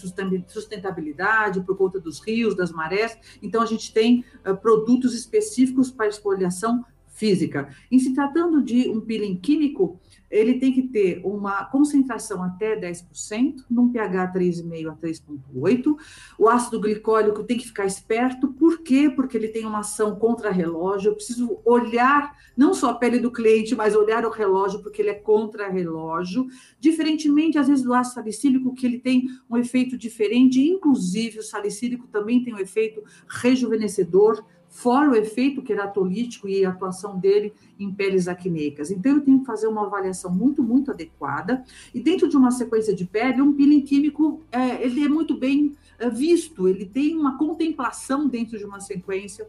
sustentabilidade, por conta dos rios, das marés. Então, a gente tem uh, produtos específicos para esfoliação física. Em se tratando de um peeling químico, ele tem que ter uma concentração até 10%, num pH 3,5 a 3,8. O ácido glicólico tem que ficar esperto, por quê? Porque ele tem uma ação contra-relógio. Eu preciso olhar não só a pele do cliente, mas olhar o relógio, porque ele é contra-relógio. Diferentemente, às vezes, do ácido salicílico, que ele tem um efeito diferente, inclusive o salicílico também tem um efeito rejuvenescedor fora o efeito queratolítico e a atuação dele em peles acneicas. Então, eu tenho que fazer uma avaliação muito, muito adequada. E dentro de uma sequência de pele, um peeling químico, é, ele é muito bem é, visto, ele tem uma contemplação dentro de uma sequência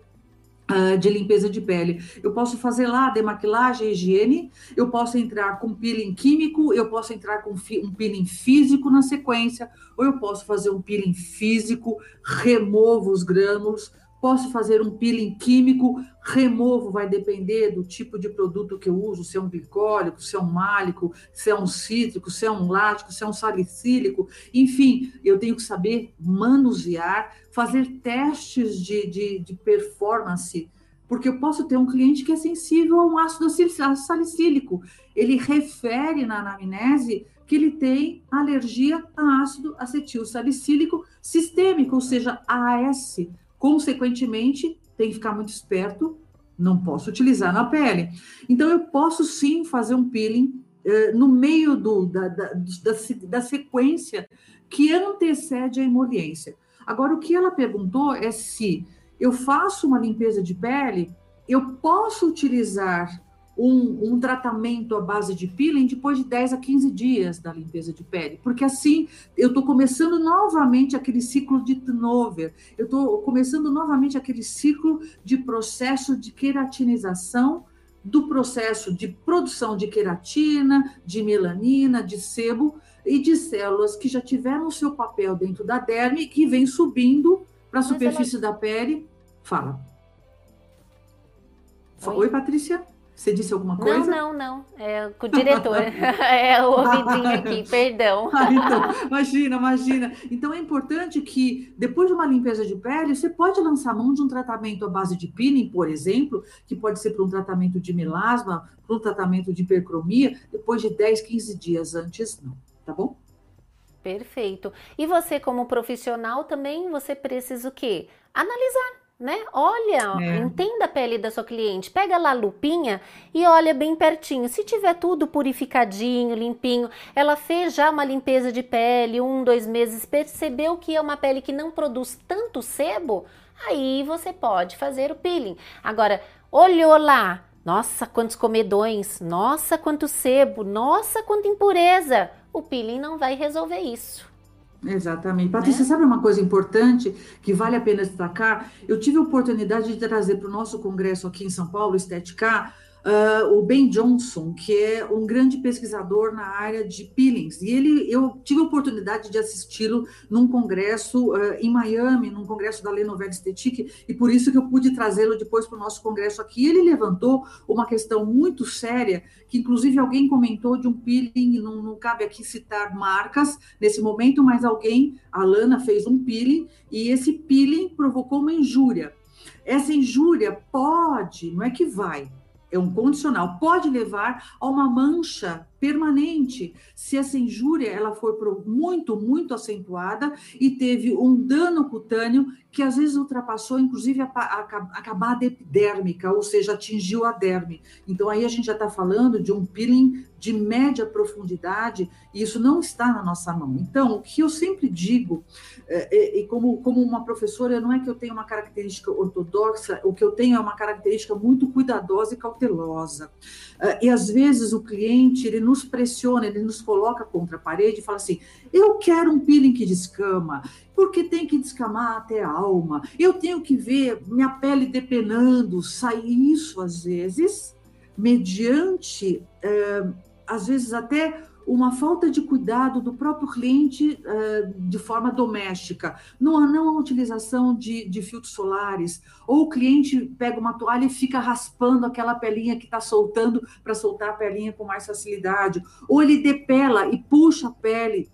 Uh, de limpeza de pele. Eu posso fazer lá demaquilagem, higiene, eu posso entrar com peeling químico, eu posso entrar com um peeling físico na sequência, ou eu posso fazer um peeling físico, removo os grânulos, Posso fazer um peeling químico, removo, vai depender do tipo de produto que eu uso, se é um glicólico, se é um málico, se é um cítrico, se é um lático, se é um salicílico, enfim, eu tenho que saber manusear, fazer testes de, de, de performance, porque eu posso ter um cliente que é sensível a um ácido salicílico. Ele refere na anamnese que ele tem alergia a ácido acetil salicílico sistêmico, ou seja, AS, Consequentemente, tem que ficar muito esperto, não posso utilizar na pele. Então, eu posso sim fazer um peeling eh, no meio do, da, da, da, da sequência que antecede a emoliência. Agora, o que ela perguntou é se eu faço uma limpeza de pele, eu posso utilizar um, um, tratamento à base de peeling depois de 10 a 15 dias da limpeza de pele, porque assim eu estou começando novamente aquele ciclo de turnover, eu estou começando novamente aquele ciclo de processo de queratinização do processo de produção de queratina, de melanina, de sebo e de células que já tiveram o seu papel dentro da derme e que vem subindo para a superfície ela... da pele. Fala. Oi, Oi Patrícia? Você disse alguma coisa? Não, não, não. É com o diretor. é o ouvidinho aqui, perdão. Ah, então, imagina, imagina. Então é importante que, depois de uma limpeza de pele, você pode lançar mão de um tratamento à base de peeling, por exemplo, que pode ser para um tratamento de melasma, para um tratamento de hipercromia, depois de 10, 15 dias antes, não. Tá bom? Perfeito. E você, como profissional, também você precisa o quê? Analisar né? Olha, é. entenda a pele da sua cliente, pega lá a lupinha e olha bem pertinho. Se tiver tudo purificadinho, limpinho, ela fez já uma limpeza de pele, um, dois meses, percebeu que é uma pele que não produz tanto sebo, aí você pode fazer o peeling. Agora, olhou lá, nossa, quantos comedões, nossa, quanto sebo, nossa, quanta impureza. O peeling não vai resolver isso. Exatamente. Patrícia, né? sabe uma coisa importante que vale a pena destacar? Eu tive a oportunidade de trazer para o nosso congresso aqui em São Paulo, Estética, uh, o Ben Johnson, que é um grande pesquisador na área de peelings. E ele, eu tive a oportunidade de assisti-lo num congresso uh, em Miami, num congresso da Lenovelle Estetique, e por isso que eu pude trazê-lo depois para o nosso congresso aqui. Ele levantou uma questão muito séria, que inclusive alguém comentou de um peeling, não, não cabe aqui citar marcas nesse momento, mas alguém, a Lana, fez um peeling, e esse peeling provocou uma injúria. Essa injúria pode, não é que vai, é um condicional, pode levar a uma mancha permanente se essa injúria ela for muito, muito acentuada e teve um dano cutâneo que às vezes ultrapassou, inclusive, a, a, a camada epidérmica, ou seja, atingiu a derme. Então, aí a gente já está falando de um peeling de média profundidade, e isso não está na nossa mão. Então, o que eu sempre digo, é, é, e como, como uma professora, não é que eu tenha uma característica ortodoxa, o que eu tenho é uma característica muito cuidadosa e cautelosa. É, e às vezes o cliente, ele nos pressiona, ele nos coloca contra a parede e fala assim: eu quero um peeling que descama, porque tem que descamar até a alma, eu tenho que ver minha pele depenando, sair isso às vezes, mediante, é, às vezes até uma falta de cuidado do próprio cliente uh, de forma doméstica, não, não a utilização de, de filtros solares, ou o cliente pega uma toalha e fica raspando aquela pelinha que está soltando para soltar a pelinha com mais facilidade, ou ele depela e puxa a pele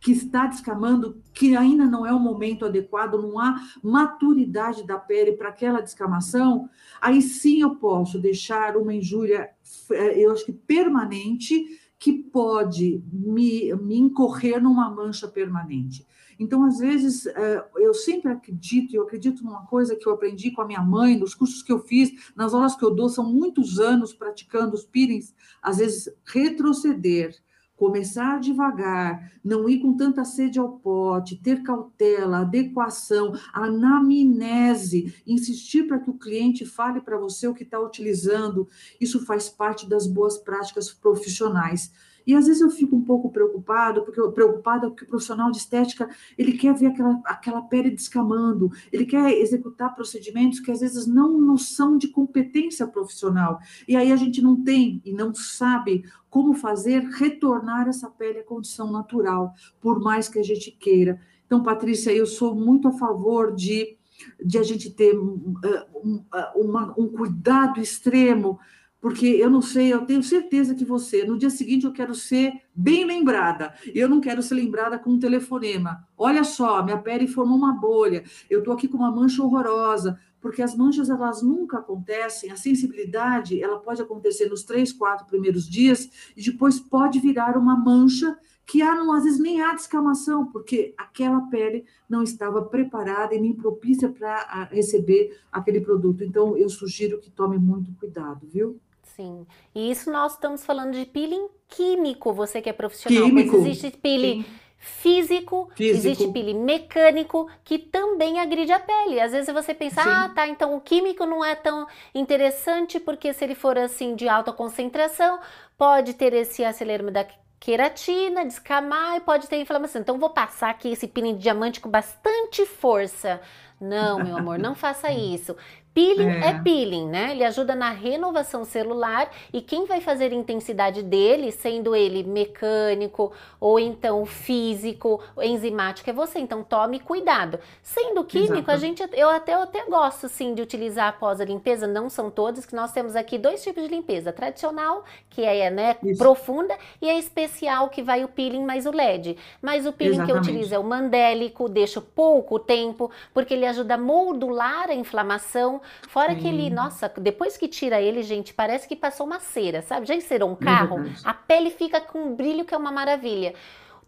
que está descamando, que ainda não é o momento adequado, não há maturidade da pele para aquela descamação, aí sim eu posso deixar uma injúria, eh, eu acho que permanente, que pode me, me incorrer numa mancha permanente. Então, às vezes, é, eu sempre acredito, eu acredito numa coisa que eu aprendi com a minha mãe, nos cursos que eu fiz, nas aulas que eu dou, são muitos anos praticando os peelings, às vezes retroceder, começar devagar, não ir com tanta sede ao pote, ter cautela, adequação, anamnese, insistir para que o cliente fale para você o que está utilizando, isso faz parte das boas práticas profissionais. E às vezes eu fico um pouco preocupado, porque preocupada porque o profissional de estética, ele quer ver aquela, aquela pele descamando, ele quer executar procedimentos que às vezes não, não são de competência profissional. E aí a gente não tem e não sabe como fazer retornar essa pele à condição natural, por mais que a gente queira. Então, Patrícia, eu sou muito a favor de, de a gente ter um, um, uma, um cuidado extremo porque eu não sei, eu tenho certeza que você, no dia seguinte eu quero ser bem lembrada. Eu não quero ser lembrada com um telefonema. Olha só, minha pele formou uma bolha. Eu estou aqui com uma mancha horrorosa, porque as manchas elas nunca acontecem. A sensibilidade ela pode acontecer nos três, quatro primeiros dias e depois pode virar uma mancha que há, não, às vezes nem há descamação, porque aquela pele não estava preparada e nem propícia para receber aquele produto. Então, eu sugiro que tome muito cuidado, viu? Sim. E isso nós estamos falando de peeling químico, você que é profissional. Químico. existe peeling físico, físico, existe peeling mecânico que também agride a pele. Às vezes você pensa, Sim. ah, tá, então o químico não é tão interessante porque se ele for assim de alta concentração, pode ter esse aceleração da queratina, descamar e pode ter inflamação. Então vou passar aqui esse peeling de diamante com bastante força. Não, meu amor, não faça isso. Peeling é. é. peeling, né? Ele ajuda na renovação celular e quem vai fazer intensidade dele, sendo ele mecânico ou então físico, enzimático, é você. Então tome cuidado. Sendo químico, Exato. a gente eu até eu até gosto sim de utilizar após a limpeza, não são todos, que nós temos aqui dois tipos de limpeza, tradicional, que é né, profunda, e a especial que vai o peeling mais o LED. Mas o peeling Exatamente. que eu utilizo é o mandélico, deixo pouco tempo, porque ele ajuda a modular a inflamação Fora Sim. que ele, nossa, depois que tira ele, gente, parece que passou uma cera, sabe? Já encerou um é carro, a pele fica com um brilho que é uma maravilha.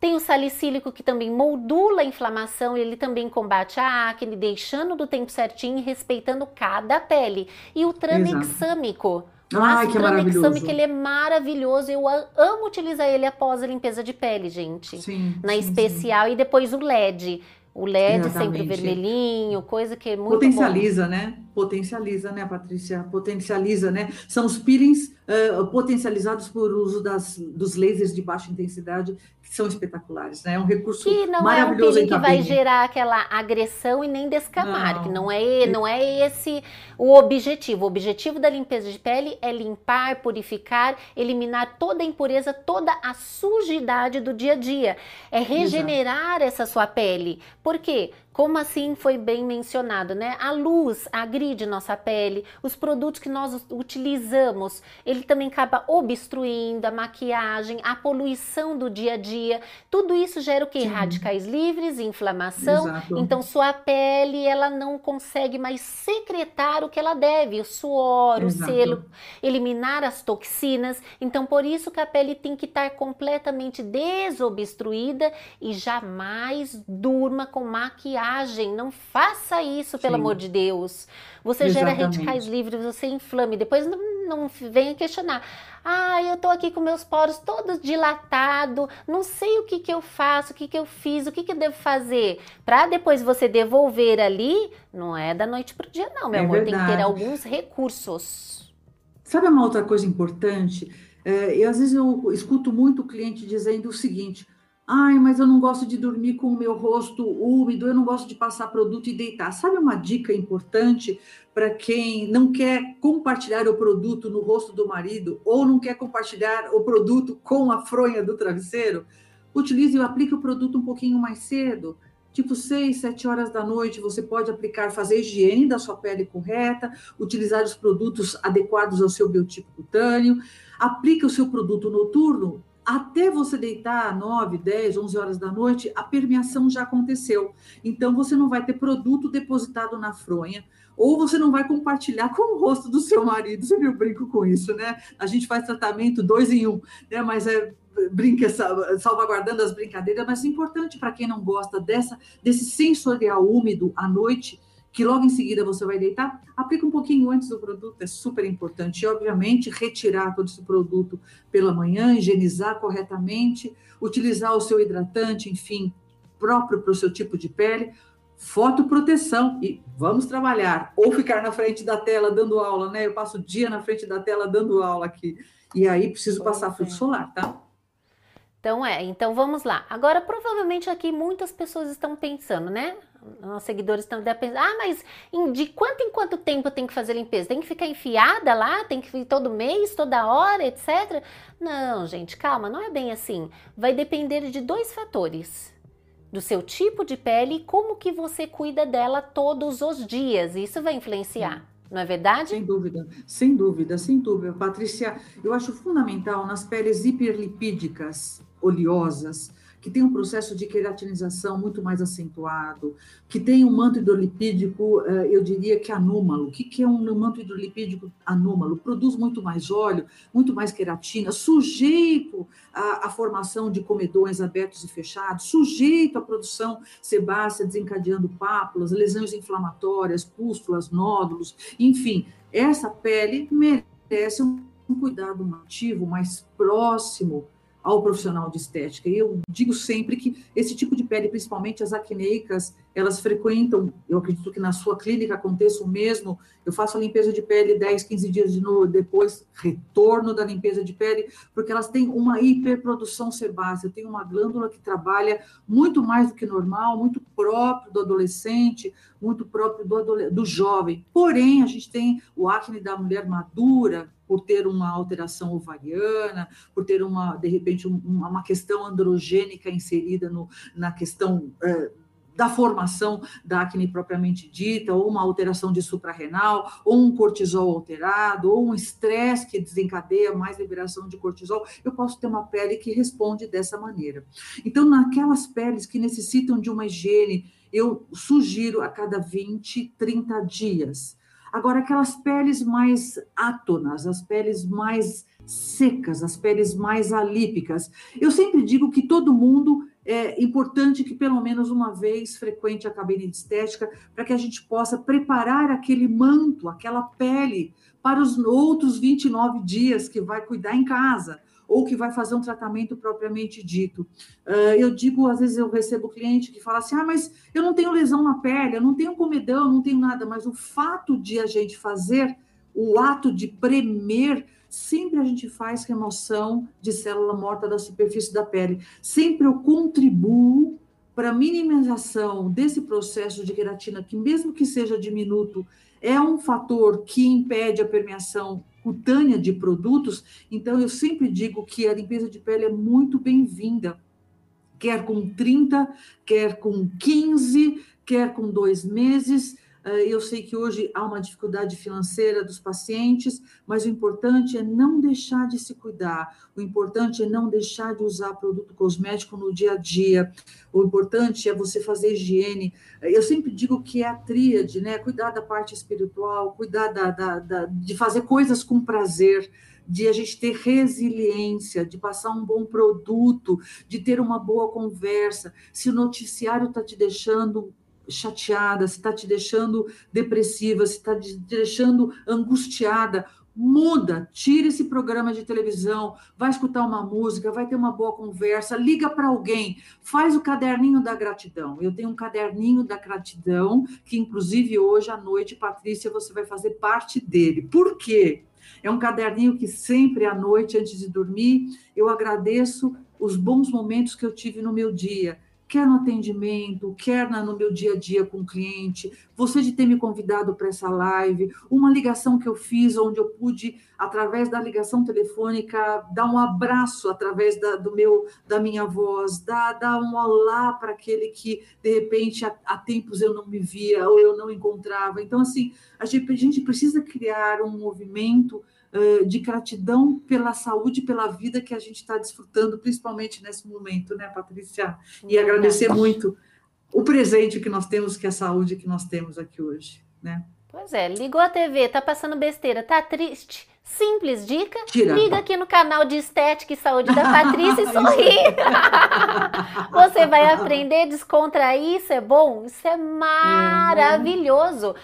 Tem o salicílico que também moldula a inflamação, ele também combate a acne, deixando do tempo certinho e respeitando cada pele. E o tranexâmico. Ai, que maravilhoso. ele é maravilhoso. Eu amo utilizar ele após a limpeza de pele, gente. Sim, na sim, especial. Sim. E depois o LED. O LED Exatamente. sempre vermelhinho, coisa que é muito Potencializa, bom. né? Potencializa, né, Patrícia? Potencializa, né? São os peelings uh, potencializados por uso das, dos lasers de baixa intensidade que são espetaculares, né? É um recurso que não maravilhoso é um que vai gerar aquela agressão e nem descamar, não. que não é, não é esse o objetivo. O objetivo da limpeza de pele é limpar, purificar, eliminar toda a impureza, toda a sujidade do dia a dia. É regenerar Exato. essa sua pele. Por quê? Como assim foi bem mencionado, né? A luz agride nossa pele, os produtos que nós utilizamos, ele também acaba obstruindo a maquiagem, a poluição do dia a dia. Tudo isso gera o que? Radicais livres, inflamação. Exato. Então sua pele, ela não consegue mais secretar o que ela deve, o suor, Exato. o selo, eliminar as toxinas. Então por isso que a pele tem que estar completamente desobstruída e jamais durma com maquiagem não faça isso, pelo Sim. amor de Deus. Você Exatamente. gera radicais livres, você inflame. Depois não, não venha questionar. Ah, eu tô aqui com meus poros todos dilatados, não sei o que que eu faço, o que que eu fiz, o que que eu devo fazer. Para depois você devolver ali, não é da noite pro dia não, meu é amor. Verdade. Tem que ter alguns recursos. Sabe uma outra coisa importante? É, eu, às vezes eu escuto muito o cliente dizendo o seguinte Ai, mas eu não gosto de dormir com o meu rosto úmido, eu não gosto de passar produto e deitar. Sabe uma dica importante para quem não quer compartilhar o produto no rosto do marido ou não quer compartilhar o produto com a fronha do travesseiro? Utilize e aplique o produto um pouquinho mais cedo. Tipo, 6, 7 horas da noite, você pode aplicar, fazer higiene da sua pele correta, utilizar os produtos adequados ao seu biotipo cutâneo. Aplique o seu produto noturno até você deitar 9, 10, 11 horas da noite, a permeação já aconteceu. Então, você não vai ter produto depositado na fronha, ou você não vai compartilhar com o rosto do seu marido. Você viu, brinco com isso, né? A gente faz tratamento dois em um, né? Mas é brinca salvaguardando as brincadeiras, mas é importante para quem não gosta dessa desse sensorial úmido à noite, que logo em seguida você vai deitar, aplica um pouquinho antes do produto, é super importante. E, obviamente, retirar todo esse produto pela manhã, higienizar corretamente, utilizar o seu hidratante, enfim, próprio para o seu tipo de pele, fotoproteção e vamos trabalhar. Ou ficar na frente da tela dando aula, né? Eu passo o dia na frente da tela dando aula aqui. E aí preciso passar filtro solar, tá? Então é, então vamos lá. Agora, provavelmente aqui muitas pessoas estão pensando, né? Nossos seguidores estão pensando, ah, mas de quanto em quanto tempo tem que fazer limpeza? Tem que ficar enfiada lá? Tem que ir todo mês, toda hora, etc? Não, gente, calma, não é bem assim. Vai depender de dois fatores. Do seu tipo de pele e como que você cuida dela todos os dias. Isso vai influenciar. Não é verdade? Sem dúvida, sem dúvida, sem dúvida. Patrícia, eu acho fundamental nas peles hiperlipídicas, oleosas, que tem um processo de queratinização muito mais acentuado, que tem um manto hidrolipídico, eh, eu diria que anúmalo. O que é um manto hidrolipídico anúmalo? Produz muito mais óleo, muito mais queratina, sujeito à, à formação de comedões abertos e fechados, sujeito à produção sebácea, desencadeando pápulas, lesões inflamatórias, pústulas, nódulos, enfim, essa pele merece um cuidado ativo mais próximo ao profissional de estética. E eu digo sempre que esse tipo de pele, principalmente as acneicas, elas frequentam, eu acredito que na sua clínica aconteça o mesmo, eu faço a limpeza de pele 10, 15 dias de novo, depois retorno da limpeza de pele, porque elas têm uma hiperprodução sebácea, tem uma glândula que trabalha muito mais do que normal, muito próprio do adolescente, muito próprio do, do jovem. Porém, a gente tem o acne da mulher madura, por ter uma alteração ovariana, por ter uma, de repente, uma, uma questão androgênica inserida no, na questão é, da formação da acne propriamente dita, ou uma alteração de suprarrenal, ou um cortisol alterado, ou um estresse que desencadeia mais liberação de cortisol, eu posso ter uma pele que responde dessa maneira. Então, naquelas peles que necessitam de uma higiene, eu sugiro a cada 20, 30 dias Agora, aquelas peles mais átonas, as peles mais secas, as peles mais alípicas. Eu sempre digo que todo mundo é importante que pelo menos uma vez frequente a cabine de estética para que a gente possa preparar aquele manto, aquela pele para os outros 29 dias que vai cuidar em casa ou que vai fazer um tratamento propriamente dito. Uh, eu digo, às vezes eu recebo cliente que fala assim: ah, mas eu não tenho lesão na pele, eu não tenho comedão, não tenho nada, mas o fato de a gente fazer o ato de premer, sempre a gente faz remoção de célula morta da superfície da pele. Sempre eu contribuo para minimização desse processo de queratina, que mesmo que seja diminuto, é um fator que impede a permeação cutânea de produtos. Então, eu sempre digo que a limpeza de pele é muito bem-vinda, quer com 30, quer com 15, quer com dois meses. Eh, eu sei que hoje há uma dificuldade financeira dos pacientes, mas o importante é não deixar de se cuidar, o importante é não deixar de usar produto cosmético no dia a dia, o importante é você fazer higiene. Eu sempre digo que é a tríade, né? Cuidar da parte espiritual, cuidar da, da, da de fazer coisas com prazer, de a gente ter resiliência, de passar um bom produto, de ter uma boa conversa. Se o noticiário está te deixando chateada, se está te deixando depressiva, se está te deixando angustiada, muda, tira esse programa de televisão, vai escutar uma música, vai ter uma boa conversa, liga para alguém, faz o caderninho da gratidão. Eu tenho um caderninho da gratidão, que inclusive hoje à noite, Patrícia, você vai fazer parte dele. Por quê? É um caderninho que sempre à noite, antes de dormir, eu agradeço os bons momentos que eu tive no meu dia quer no atendimento, quer no meu dia a dia com o cliente, você de ter me convidado para essa live, uma ligação que eu fiz onde eu pude, através da ligação telefônica, dar um abraço através da, do meu, da minha voz, dar, dar um olá para aquele que, de repente, há, há, tempos eu não me via ou eu não encontrava. Então, assim, a gente, a gente precisa criar um movimento de gratidão pela saúde, pela vida que a gente está desfrutando, principalmente nesse momento, né, Patrícia? E agradecer muito o presente que nós temos, que é a saúde que nós temos aqui hoje, né? Pois é, ligou a TV, tá passando besteira, tá triste, Simples dica, Tira. liga aqui no canal de Estética e Saúde da Patrícia e sorri. Você vai aprender a descontrair, isso é bom? Isso é maravilhoso.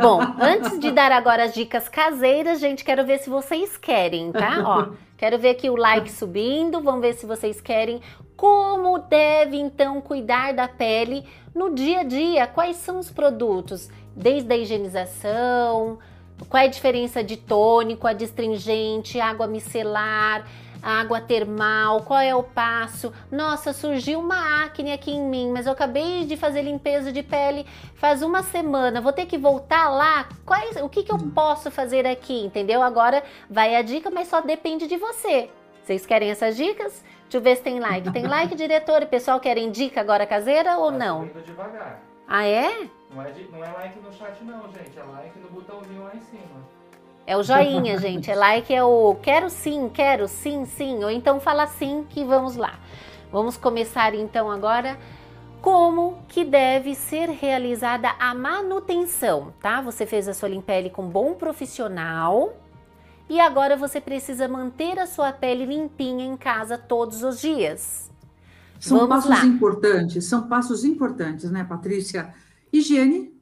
Bom, antes de dar agora as dicas caseiras, gente, quero ver se vocês querem, tá? Ó, quero ver aqui o like subindo, vamos ver se vocês querem. Como deve então cuidar da pele no dia a dia? Quais são os produtos? Desde a higienização, qual é a diferença de tônico, adstringente, água micelar? água termal, qual é o passo? Nossa, surgiu uma acne aqui em mim, mas eu acabei de fazer limpeza de pele faz uma semana, vou ter que voltar lá? Quais, o que, que eu posso fazer aqui, entendeu? Agora vai a dica, mas só depende de você. Vocês querem essas dicas? Deixa eu ver se tem like. Tem like, diretor? E pessoal querem dica agora caseira ou Tá não? devagar. Ah, é? Não é, de- não é like no chat não, gente. É like no botãozinho lá em cima. É o joinha, gente. É like, é o quero sim, quero sim, sim. Ou então fala sim que vamos lá. Vamos começar então agora como que deve ser realizada a manutenção, tá? Você fez a sua limpeza com bom profissional e agora você precisa manter a sua pele limpinha em casa todos os dias. São Vamos passos lá. importantes, são passos importantes, né, Patrícia? Higiene,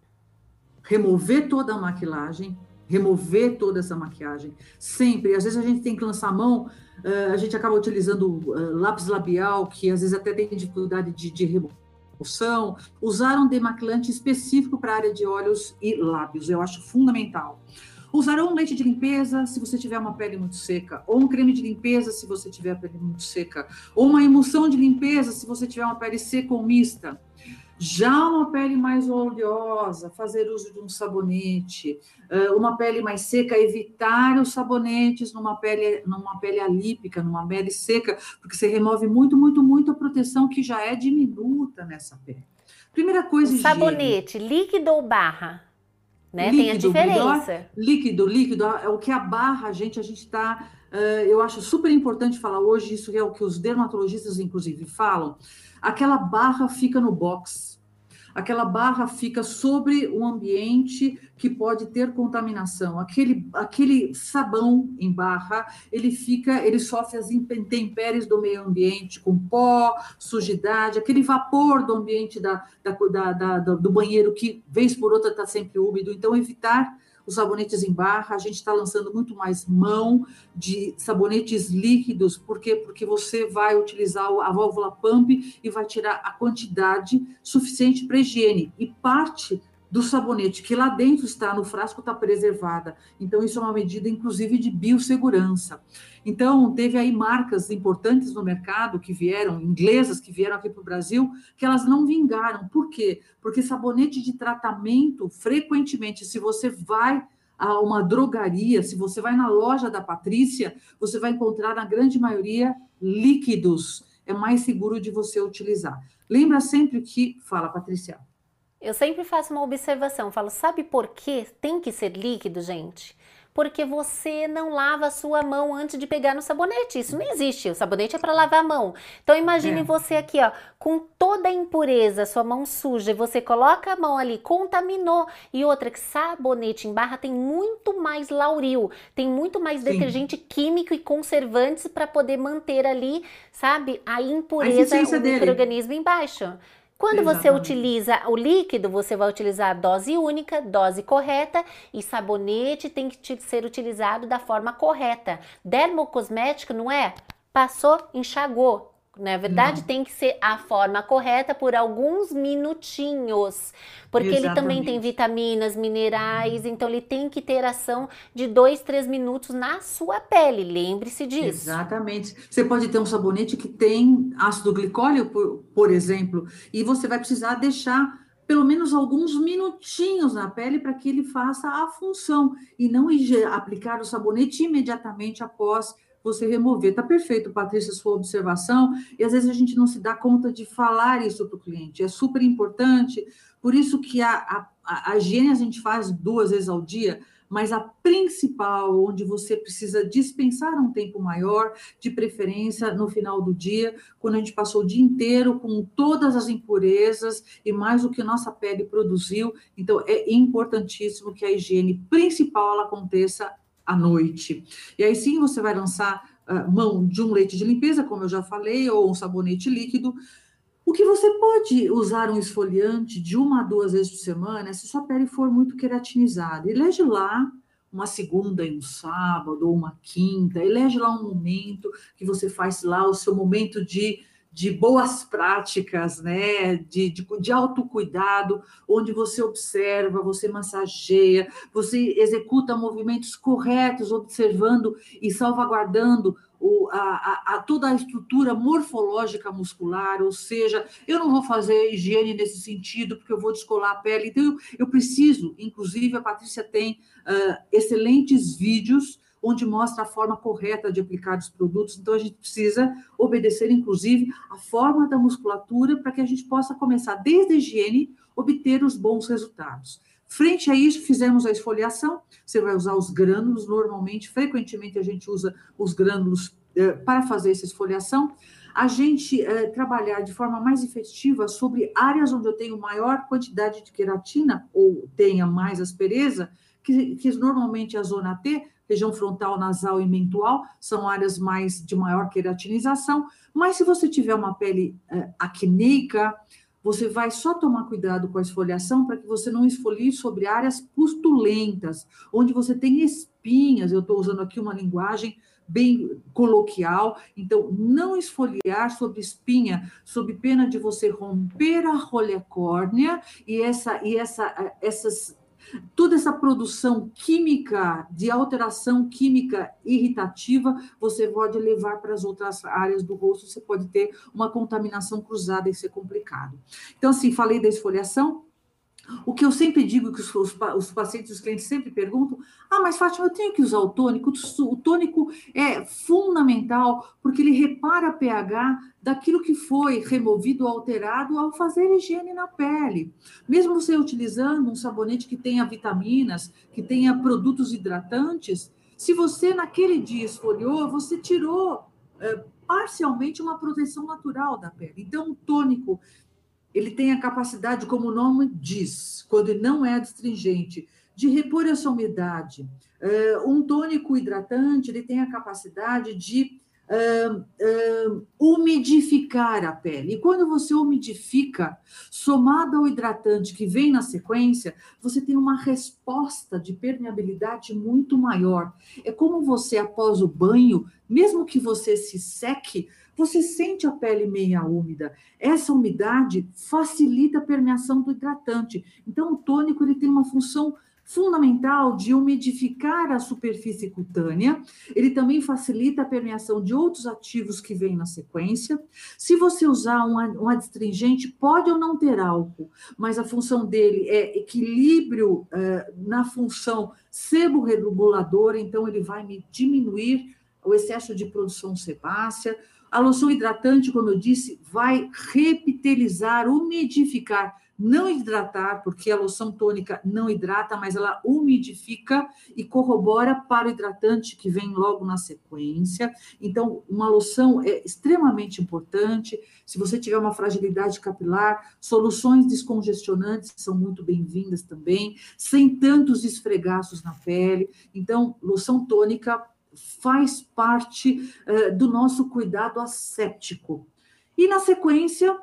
remover toda a maquilagem, remover toda essa maquiagem, sempre. Às vezes a gente tem que lançar a mão, eh, a gente acaba utilizando eh, lápis labial, que às vezes até tem dificuldade de, de remoção. Usar um demaquilante específico para a área de olhos e lábios, eu acho fundamental. Usar um leite de limpeza se você tiver uma pele muito seca, ou um creme de limpeza se você tiver a pele muito seca, ou uma emulsão de limpeza se você tiver uma pele seca ou mista. Já uma pele mais oleosa, fazer uso de um sabonete. Uh, uma pele mais seca, evitar os sabonetes numa pele, numa pele alípica, numa pele seca, porque você remove muito, muito, muito a proteção que já é diminuta nessa pele. Primeira coisa, higiene. sabonete, líquido ou barra? Né? Tem a Líquido, melhor diferença. líquido, líquido, é o que abarra a gente, a gente está. eu acho super importante falar hoje, isso é o que os dermatologistas, inclusive, falam. Aquela barra fica no box, aquela barra fica sobre um ambiente que pode ter contaminação. Aquele, aquele sabão em barra, ele fica, ele sofre as intempéries do meio ambiente, com pó, sujidade, aquele vapor do ambiente da, da, da, da do banheiro que, vez por outra, está sempre úmido. Então, evitar os sabonetes em barra, a gente está lançando muito mais mão de sabonetes líquidos, por quê? Porque você vai utilizar a válvula pump e vai tirar a quantidade suficiente para higiene. E parte do sabonete que lá dentro está no frasco está preservada. Então, isso é uma medida, inclusive, de biossegurança. Então, teve aí marcas importantes no mercado que vieram, inglesas que vieram aqui para o Brasil, que elas não vingaram. Por quê? Porque sabonete de tratamento, frequentemente, se você vai a uma drogaria, se você vai na loja da Patrícia, você vai encontrar, na grande maioria, líquidos. É mais seguro de você utilizar. Lembra sempre que. Fala, Patrícia. Eu sempre faço uma observação, falo, sabe por que tem que ser líquido, gente? Porque você não lava a sua mão antes de pegar no sabonete. Isso não existe. O sabonete é para lavar a mão. Então imagine É. você aqui, ó, com toda a impureza, sua mão suja, e você coloca a mão ali, contaminou. E outra que sabonete em barra tem muito mais lauril, tem muito mais Sim. detergente químico e conservantes para poder manter ali, sabe, a impureza, eficiência o dele. microorganismo embaixo. Quando você Exatamente. utiliza o líquido, você vai utilizar dose única, dose correta, e sabonete tem que ser utilizado da forma correta. Dermocosmético não é? Passou, enxagou. Na verdade, Não. tem que ser a forma correta por alguns minutinhos. Porque ele também tem Exatamente. vitaminas, minerais, então ele tem que ter ação de dois, três minutos na sua pele. Lembre-se disso. Exatamente. Você pode ter um sabonete que tem ácido glicólico, por, por exemplo, e você vai precisar deixar pelo menos alguns minutinhos na pele para que ele faça a função e não aplicar o sabonete imediatamente após você remover. Tá perfeito, Patrícia, sua observação, e às vezes a gente não se dá conta de falar isso para o cliente. É super importante, por isso que a, a, a, a higiene a gente faz duas vezes ao dia, mas a principal, onde você precisa dispensar um tempo maior, de preferência no final do dia, quando a gente passou o dia inteiro com todas as impurezas e mais o que nossa pele produziu. Então, é importantíssimo que a higiene principal ela aconteça à noite. E aí sim você vai lançar ah, mão de um leite de limpeza, como eu já falei, ou um sabonete líquido. O que você pode usar um esfoliante de uma a duas vezes por semana, se sua pele for muito queratinizada. Elege lá uma segunda e um sábado, ou uma quinta, elege lá um momento que você faz lá o seu momento de de boas práticas, né? De, de, de autocuidado, onde você observa, você massageia, você executa movimentos corretos, observando e salvaguardando o, a, a, toda a estrutura morfológica muscular, ou seja, eu não vou fazer higiene nesse sentido, porque eu vou descolar a pele. Então, eu, eu preciso, inclusive, a Patrícia tem uh, excelentes vídeos onde mostra a forma correta de aplicar os produtos. Então, a gente precisa obedecer, inclusive, a forma da musculatura para que a gente possa começar, desde a higiene, obter os bons resultados. Frente a isso, fizemos a esfoliação. Você vai usar os grânulos, normalmente, frequentemente a gente usa os grânulos eh, para fazer essa esfoliação. A gente eh, trabalhar de forma mais efetiva sobre áreas onde eu tenho maior quantidade de queratina ou tenha mais aspereza, que, que normalmente é a zona T, região frontal, nasal e mental, são áreas mais de maior queratinização. Mas se você tiver uma pele eh, acneica, você vai só tomar cuidado com a esfoliação para que você não esfolie sobre áreas pustulentas, onde você tem espinhas. Eu estou usando aqui uma linguagem bem coloquial, então não esfoliar sobre espinha, sob pena de você romper a rolha córnea e essa e essa essas Toda essa produção química, de alteração química irritativa, você pode levar para as outras áreas do rosto, você pode ter uma contaminação cruzada e ser complicado. Então, assim, falei da esfoliação, o que eu sempre digo, que os, os, os, pacientes, os clientes sempre perguntam: ah, mas Fátima, eu tenho que usar o tônico? O tônico é fundamental porque ele repara pH daquilo que foi removido ou alterado ao fazer higiene na pele. Mesmo você utilizando um sabonete que tenha vitaminas, que tenha produtos hidratantes, se você naquele dia esfoliou, você tirou. É, parcialmente uma proteção natural da pele. Então, o tônico ele tem a capacidade, como o nome diz, quando não é adstringente, de repor essa umidade. Uh, um tônico hidratante, ele tem a capacidade de uh, uh, umidificar a pele. E quando você umidifica, somado ao hidratante que vem na sequência, você tem uma resposta de permeabilidade muito maior. É como você, após o banho, mesmo que você se seque, você sente a pele meia úmida. Essa umidade facilita a permeação do hidratante. Então, o tônico ele tem uma função fundamental de umidificar a superfície cutânea. Ele também facilita a permeação de outros ativos que vêm na sequência. Se você usar um, adstringente, pode ou não ter álcool, mas a função dele é equilíbrio uh, na função seborreguladora, então ele vai diminuir o excesso de produção sebácea. A loção hidratante, como eu disse, vai repitelizar, umidificar, não hidratar, porque a loção tônica não hidrata, mas ela umidifica e corrobora para o hidratante que vem logo na sequência. Então, uma loção é extremamente importante. Se você tiver uma fragilidade capilar, soluções descongestionantes são muito bem-vindas também, sem tantos esfregaços na pele. Então, loção tônica faz parte uh, do nosso cuidado ascético. E na sequência,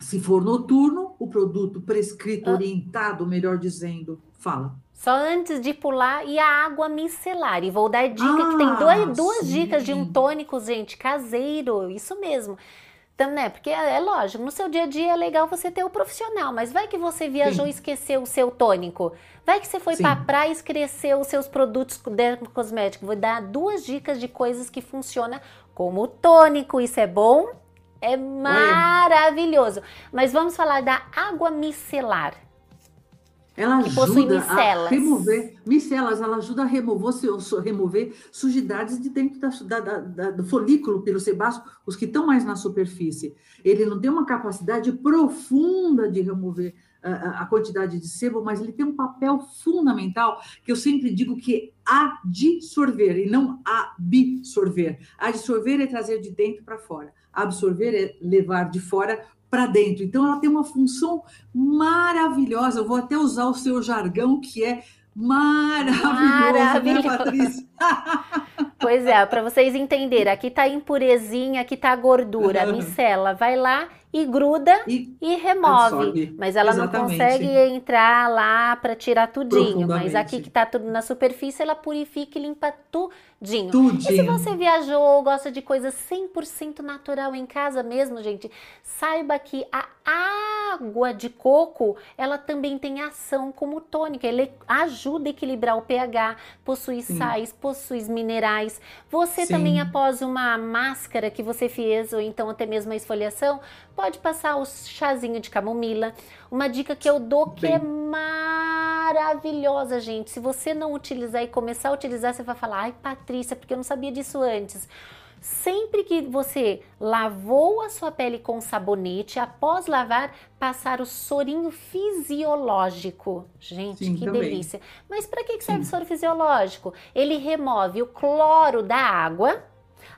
se for noturno, o produto prescrito, ah. orientado, melhor dizendo, fala. Só antes de pular, e a água micelar. E vou dar dica ah, que tem dois, duas sim. dicas de um tônico, gente, caseiro, isso mesmo. Então, né? Porque é, é, lógico, no seu dia a dia é legal você ter o profissional, mas vai que você viajou Sim. e esqueceu o seu tônico. Vai que você foi para praia e esqueceu os seus produtos cosméticos. Vou dar duas dicas de coisas que funcionam como tônico. Isso é bom? É maravilhoso. Mas vamos falar da água micelar ela que ajuda a remover micelas, ela ajuda a remover, remover sujidades de dentro da, da, da, do folículo pelo sebáceo, os que estão mais na superfície. Ele não tem uma capacidade profunda de remover a, a quantidade de sebo, mas ele tem um papel fundamental que eu sempre digo que é adsorver e não absorver. Adsorver é trazer de dentro para fora. Absorver é levar de fora para dentro. Então, ela tem uma função maravilhosa. Eu vou até usar o seu jargão, que é maravilhoso, né, maravilhoso. né, Patrícia? Pois é, para vocês entenderem, aqui tá impurezinha, aqui tá gordura, a micela vai lá e gruda e, e remove, mas ela Exatamente. não consegue entrar lá para tirar tudinho, mas aqui que tá tudo na superfície, ela purifica e limpa tudinho. tudinho. E se você viajou ou gosta de coisa 100% natural em casa mesmo, gente, saiba que a água de coco, ela também tem ação como tônica, ele ajuda a equilibrar o pH, possui Sim. sais, possui minerais. Você Sim. também após uma máscara que você fez ou então até mesmo a esfoliação, pode passar o chazinho de camomila. Uma dica que eu dou que é Bem... é maravilhosa, gente. Se você não utilizar e começar a utilizar, você vai falar: "Ai, Patrícia, porque eu não sabia disso antes". Sempre que você lavou a sua pele com sabonete, após lavar, passar o sorinho fisiológico. Gente, Sim, que também. delícia. Mas para que serve o soro fisiológico? Ele remove o cloro da água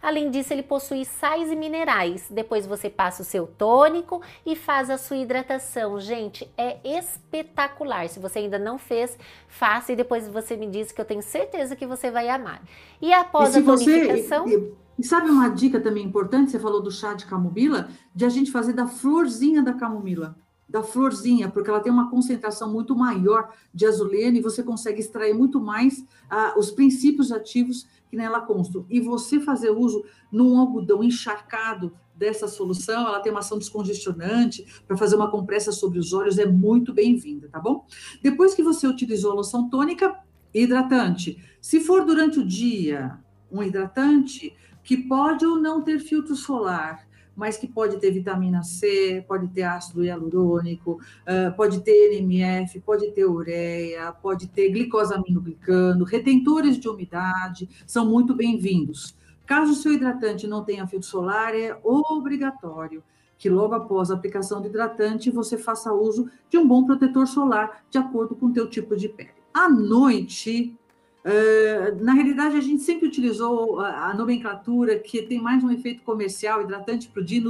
Além disso, ele possui sais e minerais. Depois você passa o seu tônico e faz a sua hidratação. Gente, é espetacular. Se você ainda não fez, faça e depois você me diz que eu tenho certeza que você vai amar. E após e a tonificação... Você... E sabe uma dica também importante? Você falou do chá de camomila, de a gente fazer da florzinha da camomila da florzinha, porque ela tem uma concentração muito maior de azuleno e você consegue extrair muito mais ah, os princípios ativos que nela constam. E você fazer uso num algodão encharcado dessa solução, ela tem uma ação descongestionante para fazer uma compressa sobre os olhos, é muito bem-vinda, tá bom? Depois que você utilizou a loção tônica, hidratante. Se for durante o dia, um hidratante que pode ou não ter filtro solar, mas que pode ter vitamina C, pode ter ácido hialurônico, uh, pode ter NMF, pode ter ureia, pode ter glicosaminoglicano, retentores de umidade, são muito bem-vindos. Caso o seu hidratante não tenha filtro solar, é obrigatório que logo após a aplicação do hidratante você faça uso de um bom protetor solar de acordo com o teu tipo de pele. À noite, na realidade, a gente sempre utilizou a, nomenclatura que tem mais um efeito comercial, hidratante para o dia,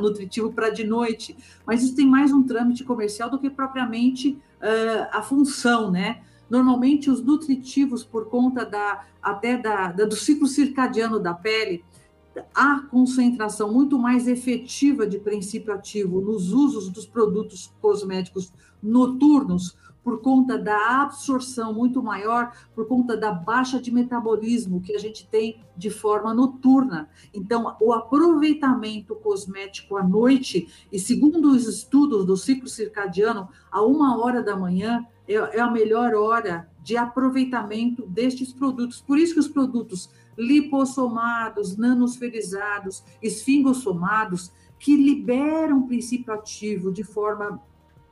nutritivo para de noite, mas isso tem mais um trâmite comercial do que propriamente uh, a função, né? Normalmente, os nutritivos, por conta da até da, da, do ciclo circadiano da pele, há concentração muito mais efetiva de princípio ativo nos usos dos produtos cosméticos noturnos por conta da absorção muito maior, por conta da baixa de metabolismo que a gente tem de forma noturna. Então, o aproveitamento cosmético à noite, e segundo os estudos do ciclo circadiano, a uma hora da manhã é, é a melhor hora de aproveitamento destes produtos. Por isso que os produtos lipossomados, nanosferizados, esfingossomados, que liberam princípio ativo de forma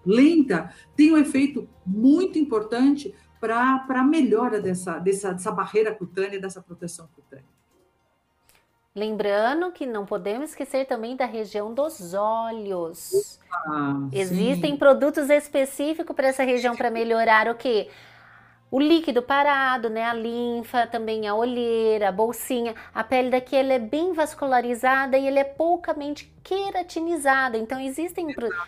lenta, tem um efeito muito importante para a melhora dessa, dessa, dessa barreira cutânea, dessa proteção cutânea. Lembrando que não podemos esquecer também da região dos olhos. Ah, Existem sim. produtos específicos para essa região para melhorar o que? O líquido parado, né? A linfa, também a olheira, a bolsinha. A pele daqui ela é bem vascularizada e ele é poucamente queratinizada. Então existem.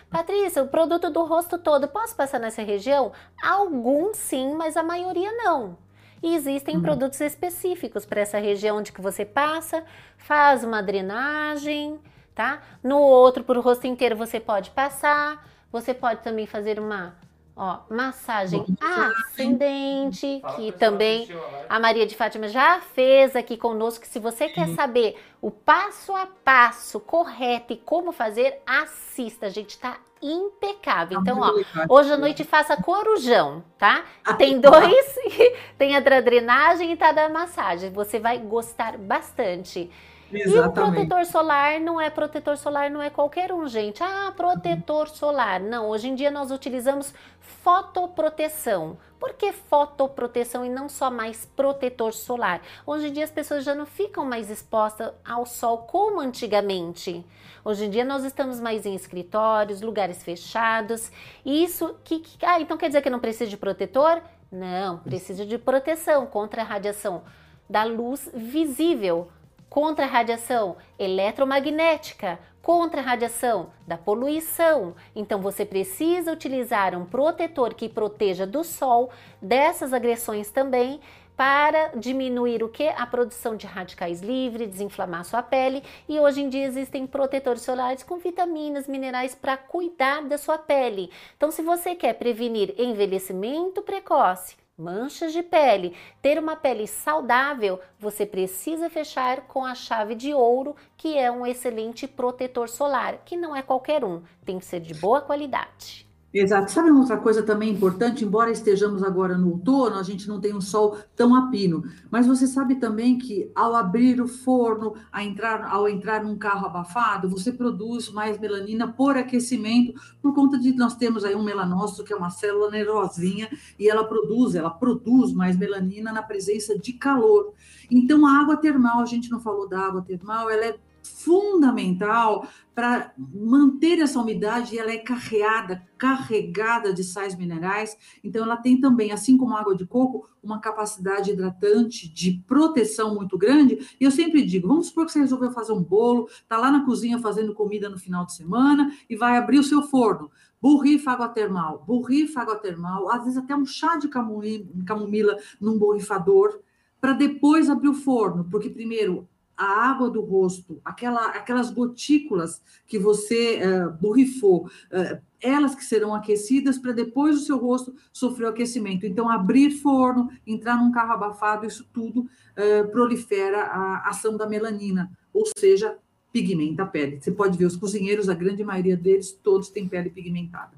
Patrícia, o produto do rosto todo, posso passar nessa região? Alguns sim, mas a maioria não. E existem uhum. produtos específicos para essa região onde que você passa, faz uma drenagem, tá? No outro, para o rosto inteiro, você pode passar. Você pode também fazer uma Ó, massagem ascendente, que também a Maria de Fátima já fez aqui conosco. Se você quer saber o passo a passo correto e como fazer, assista. A gente tá impecável. Então, ó, hoje à noite faça corujão, tá? Tem dois, tem a da drenagem e tá da massagem. Você vai gostar bastante. Exatamente. E o protetor solar não é protetor solar, não é qualquer um, gente. Ah, protetor solar. Não, hoje em dia nós utilizamos fotoproteção. Por que fotoproteção e não só mais protetor solar? Hoje em dia as pessoas já não ficam mais expostas ao sol como antigamente. Hoje em dia nós estamos mais em escritórios, lugares fechados. Isso que, que ah, então quer dizer que não precisa de protetor? Não, precisa de proteção contra a radiação da luz visível contra a radiação eletromagnética, contra a radiação da poluição. Então você precisa utilizar um protetor que proteja do sol, dessas agressões também, para diminuir o que? A produção de radicais livres, desinflamar sua pele. E hoje em dia existem protetores solares com vitaminas, minerais para cuidar da sua pele. Então, se você quer prevenir envelhecimento precoce, manchas de pele, ter uma pele saudável, você precisa fechar com a chave de ouro, que é um excelente protetor solar, que não é qualquer um, tem que ser de boa qualidade. Exato. Sabe uma outra coisa também importante? Embora estejamos agora no outono, a gente não tem um sol tão a pino. Mas você sabe também que ao abrir o forno, entrar, ao entrar num carro abafado, você produz mais melanina por aquecimento, por conta de nós temos aí um melanócito, que é uma célula nervosinha, e ela produz, ela produz mais melanina na presença de calor. Então, a água termal, a gente não falou da água termal, ela é fundamental para manter essa umidade e ela é carreada, carregada de sais minerais. Então ela tem também, assim como a água de coco, uma capacidade hidratante de proteção muito grande. E eu sempre digo, vamos supor que você resolveu fazer um bolo, tá lá na cozinha fazendo comida no final de semana e vai abrir o seu forno. Borrifa água termal, borrifa água termal, às vezes até um chá de camomila num borrifador, para depois abrir o forno, porque primeiro a água do rosto, aquela, aquelas gotículas que você uh, borrifou, uh, elas que serão aquecidas para depois o seu rosto sofrer o aquecimento. Então, abrir forno, entrar num carro abafado, isso tudo uh, prolifera a ação da melanina, ou seja, pigmenta a pele. Você pode ver, os cozinheiros, a grande maioria deles, todos têm pele pigmentada.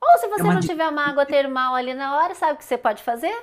Ou se você é não dica. tiver uma água termal ali na hora, sabe o que você pode fazer?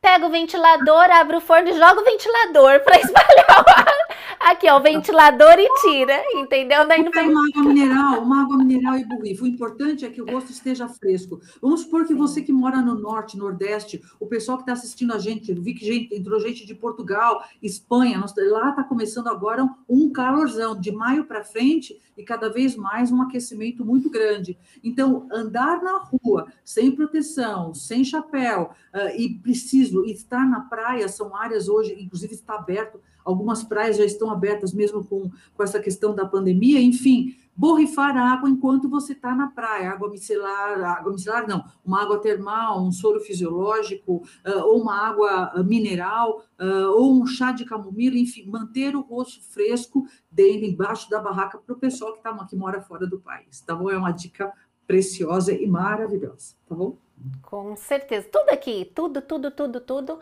Pega o ventilador, abre o forno e joga o ventilador para espalhar o ar. Aqui, ó, o ventilador e tira, entendeu? Daí não uma água mineral, uma água mineral e borrifa. O importante é que o rosto esteja fresco. Vamos supor que você que mora no norte, nordeste, o pessoal que está assistindo a gente, vi que gente, entrou gente de Portugal, Espanha, lá está começando agora um calorzão, de maio para frente, e cada vez mais um aquecimento muito grande. Então, andar na rua sem proteção, sem chapéu, uh, e preciso estar na praia, são áreas hoje, inclusive está aberto algumas praias já estão abertas mesmo com, com essa questão da pandemia, enfim, borrifar água enquanto você está na praia, água micelar, água micelar não, uma água termal, um soro fisiológico, uh, ou uma água mineral, uh, ou um chá de camomila, enfim, manter o rosto fresco dentro, embaixo da barraca para o pessoal que, tá, que mora fora do país, tá bom? É uma dica preciosa e maravilhosa, tá bom? Com certeza, tudo aqui, tudo, tudo, tudo, tudo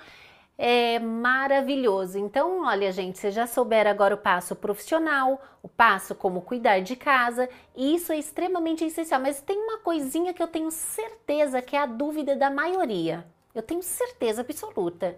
é maravilhoso. Então, olha, gente, você já souber agora o passo profissional, o passo como cuidar de casa, e isso é extremamente essencial. Mas tem uma coisinha que eu tenho certeza que é a dúvida da maioria. Eu tenho certeza absoluta.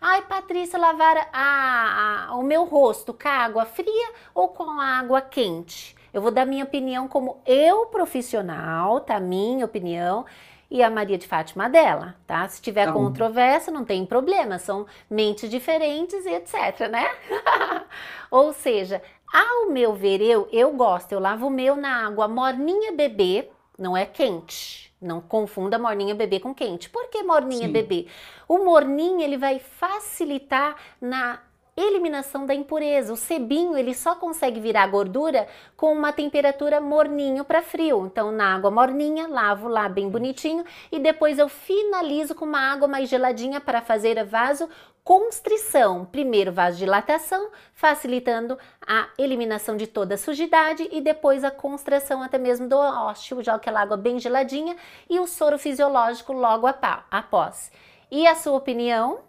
Ai, Patrícia, lavar a, a, o meu rosto com água fria ou com água quente? Eu vou dar minha opinião como eu profissional, tá? Minha opinião e a Maria de Fátima dela, tá? Se tiver tá controvérsia, não tem problema, são mentes diferentes e etc, né? Ou seja, ao meu ver, eu, eu gosto, eu lavo o meu na água morninha bebê, não é quente. Não confunda morninha bebê com quente. Por que morninha Sim. bebê? O morninho ele vai facilitar na eliminação da impureza. O sebinho ele só consegue virar gordura com uma temperatura morninho para frio. Então, na água morninha, lavo lá bem bonitinho e depois eu finalizo com uma água mais geladinha para fazer a vaso constrição. Primeiro vasodilatação, facilitando a eliminação de toda a sujidade e depois a constração até mesmo do ósseo, já aquela água bem geladinha e o soro fisiológico logo após. E a sua opinião?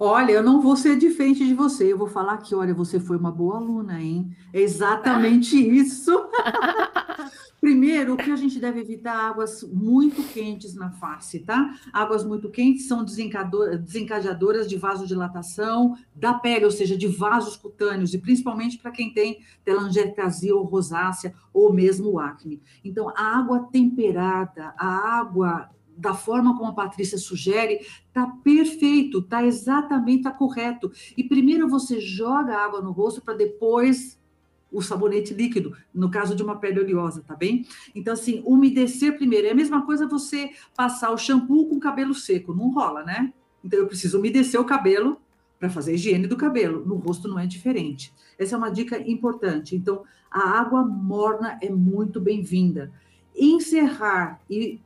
Olha, eu não vou ser diferente de você. Eu vou falar que, olha, você foi uma boa aluna, hein? É exatamente isso. Primeiro, o que a gente deve evitar águas muito quentes na face, tá? Águas muito quentes são desencadeadoras de vasodilatação da pele, ou seja, de vasos cutâneos, e principalmente para quem tem telangiectasia ou rosácea ou mesmo acne. Então, a água temperada, a água da forma como a Patrícia sugere, tá perfeito, tá exatamente tá correto. E primeiro você joga água no rosto para depois o sabonete líquido, no caso de uma pele oleosa, tá bem? Então, assim, umedecer primeiro. É a mesma coisa você passar o shampoo com cabelo seco, não rola, né? Então, eu preciso umedecer o cabelo para fazer a higiene do cabelo. No rosto não é diferente. Essa é uma dica importante. Então, a água morna é muito bem-vinda. Encerrar e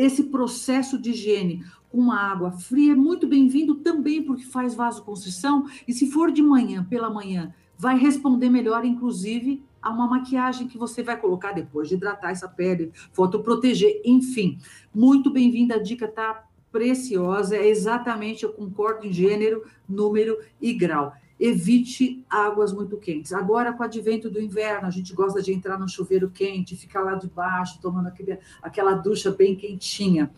esse processo de higiene com uma água fria é muito bem-vindo também porque faz vasoconstrição e se for de manhã, pela manhã, vai responder melhor, inclusive, a uma maquiagem que você vai colocar depois de hidratar essa pele, fotoproteger, enfim. Muito bem-vinda, a dica tá preciosa, é exatamente, eu concordo em gênero, número e grau. Evite águas muito quentes. Agora, com o advento do inverno, a gente gosta de entrar no chuveiro quente, ficar lá debaixo, tomando aquele, aquela ducha bem quentinha.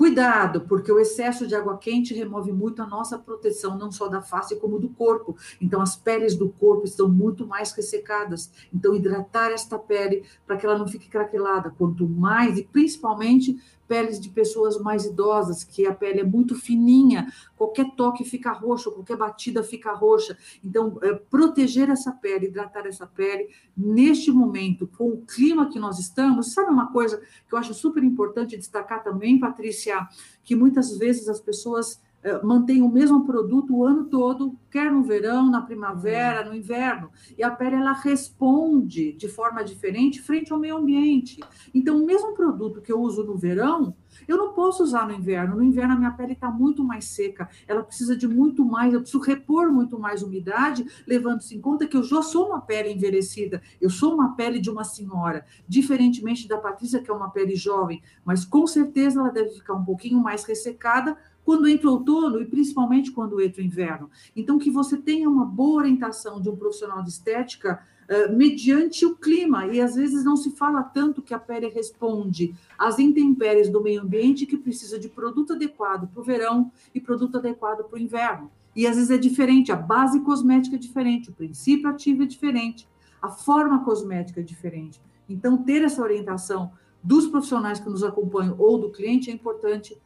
Cuidado, porque o excesso de água quente remove muito a nossa proteção, não só da face, como do corpo. Então, as peles do corpo estão muito mais ressecadas. Então, hidratar esta pele para que ela não fique craquelada. Quanto mais, e principalmente peles de pessoas mais idosas, que a pele é muito fininha, qualquer toque fica roxo, qualquer batida fica roxa. Então, é, proteger essa pele, hidratar essa pele, neste momento, com o clima que nós estamos, sabe uma coisa que eu acho super importante destacar também, Patrícia, que muitas vezes as pessoas mantém o mesmo produto o ano todo, quer no verão, na primavera, no inverno, e a pele ela responde de forma diferente frente ao meio ambiente. Então, o mesmo produto que eu uso no verão, eu não posso usar no inverno. No inverno, a minha pele está muito mais seca, ela precisa de muito mais, eu preciso repor muito mais umidade, levando-se em conta que eu já sou uma pele envelhecida, eu sou uma pele de uma senhora, diferentemente da Patrícia, que é uma pele jovem, mas com certeza ela deve ficar um pouquinho mais ressecada quando entra o outono e principalmente quando entra o inverno. Então, que você tenha uma boa orientação de um profissional de estética uh, mediante o clima, e às vezes não se fala tanto que a pele responde às intempéries do meio ambiente que precisa de produto adequado para o verão e produto adequado para o inverno. E às vezes é diferente, a base cosmética é diferente, o princípio ativo é diferente, a forma cosmética é diferente. Então, ter essa orientação dos profissionais que nos acompanham ou do cliente é importante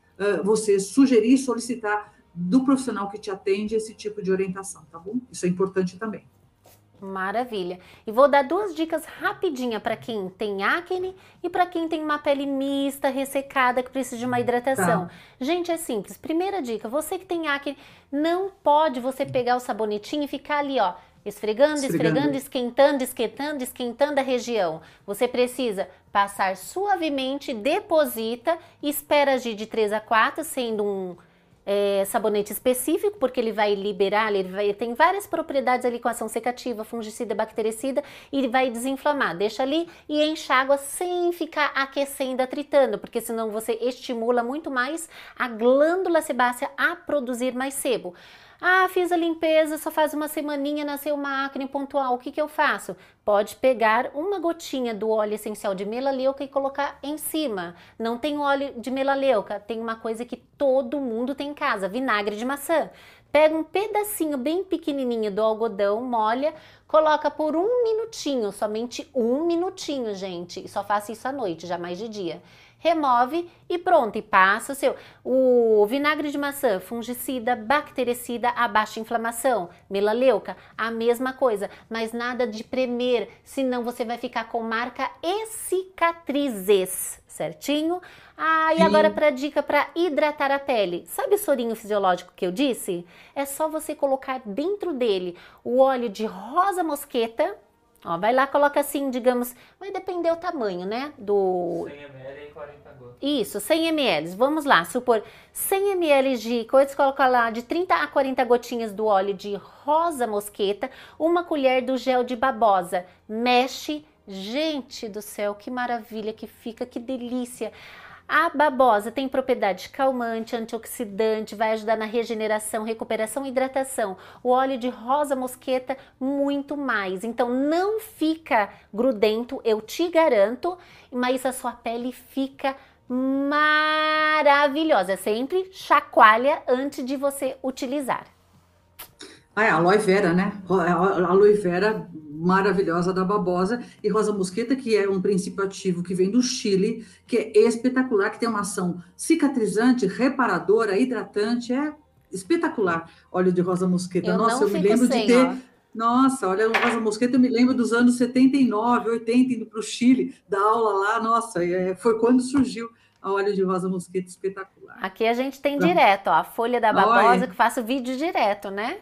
você sugerir, solicitar do profissional que te atende esse tipo de orientação, tá bom? Isso é importante também. Maravilha. E vou dar duas dicas rapidinha para quem tem acne e para quem tem uma pele mista, ressecada, que precisa de uma hidratação. Tá. Gente, é simples. Primeira dica, você que tem acne, não pode você pegar o sabonetinho e ficar ali, ó, esfregando, esfregando, esfregando, esquentando, esquentando, esquentando a região. Você precisa passar suavemente, deposita, espera agir de 3 a 4, sendo um é, sabonete específico, porque ele vai liberar, ele vai, tem várias propriedades ali com ação secativa, fungicida, bactericida, e ele vai desinflamar. Deixa ali e enxágua sem ficar aquecendo, atritando, porque senão você estimula muito mais a glândula sebácea a produzir mais sebo. Ah, fiz a limpeza, só faz uma semaninha, nasceu uma acne pontual. O que, que eu faço? Pode pegar uma gotinha do óleo essencial de melaleuca e colocar em cima. Não tem óleo de melaleuca, tem uma coisa que todo mundo tem em casa, vinagre de maçã. Pega um pedacinho bem pequenininho do algodão, molha, coloca por um minutinho, somente um minutinho, gente. Só faça isso à noite, jamais de dia remove e pronto, e passa o seu. O vinagre de maçã, fungicida, bactericida, a baixa inflamação, melaleuca, a mesma coisa, mas nada de premer, senão você vai ficar com marca e cicatrizes, certinho? Ah, e Sim. agora para dica para hidratar a pele. Sabe o sorinho fisiológico que eu disse? É só você colocar dentro dele o óleo de rosa mosqueta, Ó, vai lá, coloca assim, digamos, vai depender o tamanho, né? Do 100 ml e 40 gotas. Isso, 100 ml. Vamos lá, supor 100 ml de coisas, coloca lá de 30 a 40 gotinhas do óleo de rosa mosqueta, uma colher do gel de babosa. Mexe, gente do céu, que maravilha que fica, que delícia. A babosa tem propriedade calmante, antioxidante, vai ajudar na regeneração, recuperação e hidratação. O óleo de rosa mosqueta, muito mais. Então não fica grudento, eu te garanto, mas a sua pele fica maravilhosa. Sempre chacoalha antes de você utilizar. Ah, é, aloe vera, né? Aloe vera maravilhosa da babosa e rosa mosqueta, que é um princípio ativo que vem do Chile, que é espetacular, que tem uma ação cicatrizante, reparadora, hidratante, é espetacular. Óleo de rosa mosqueta. Eu Nossa, eu me lembro sem, de ter. Ó. Nossa, olha, rosa mosqueta, eu me lembro dos anos 79, 80, indo para o Chile, da aula lá. Nossa, é, foi quando surgiu a óleo de rosa mosqueta espetacular. Aqui a gente tem direto, ó, a folha da babosa, que faço vídeo direto, né?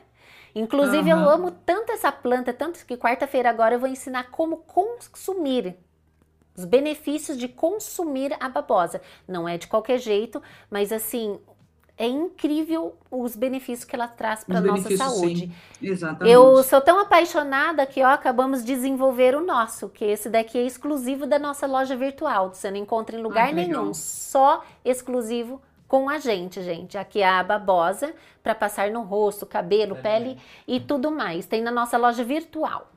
Inclusive, uhum. eu amo tanto essa planta, tanto que quarta-feira agora eu vou ensinar como consumir. os benefícios de consumir a babosa. Não é de qualquer jeito, mas assim, é incrível os benefícios que ela traz para nossa saúde. Sim. Exatamente. Eu sou tão apaixonada que ó, acabamos de desenvolver o nosso, que esse daqui é exclusivo da nossa loja virtual. Você não encontra em lugar ah, nenhum, legal. só exclusivo com a gente, gente. Aqui é a babosa para passar no rosto, cabelo, pele e tudo mais. Tem na nossa loja virtual.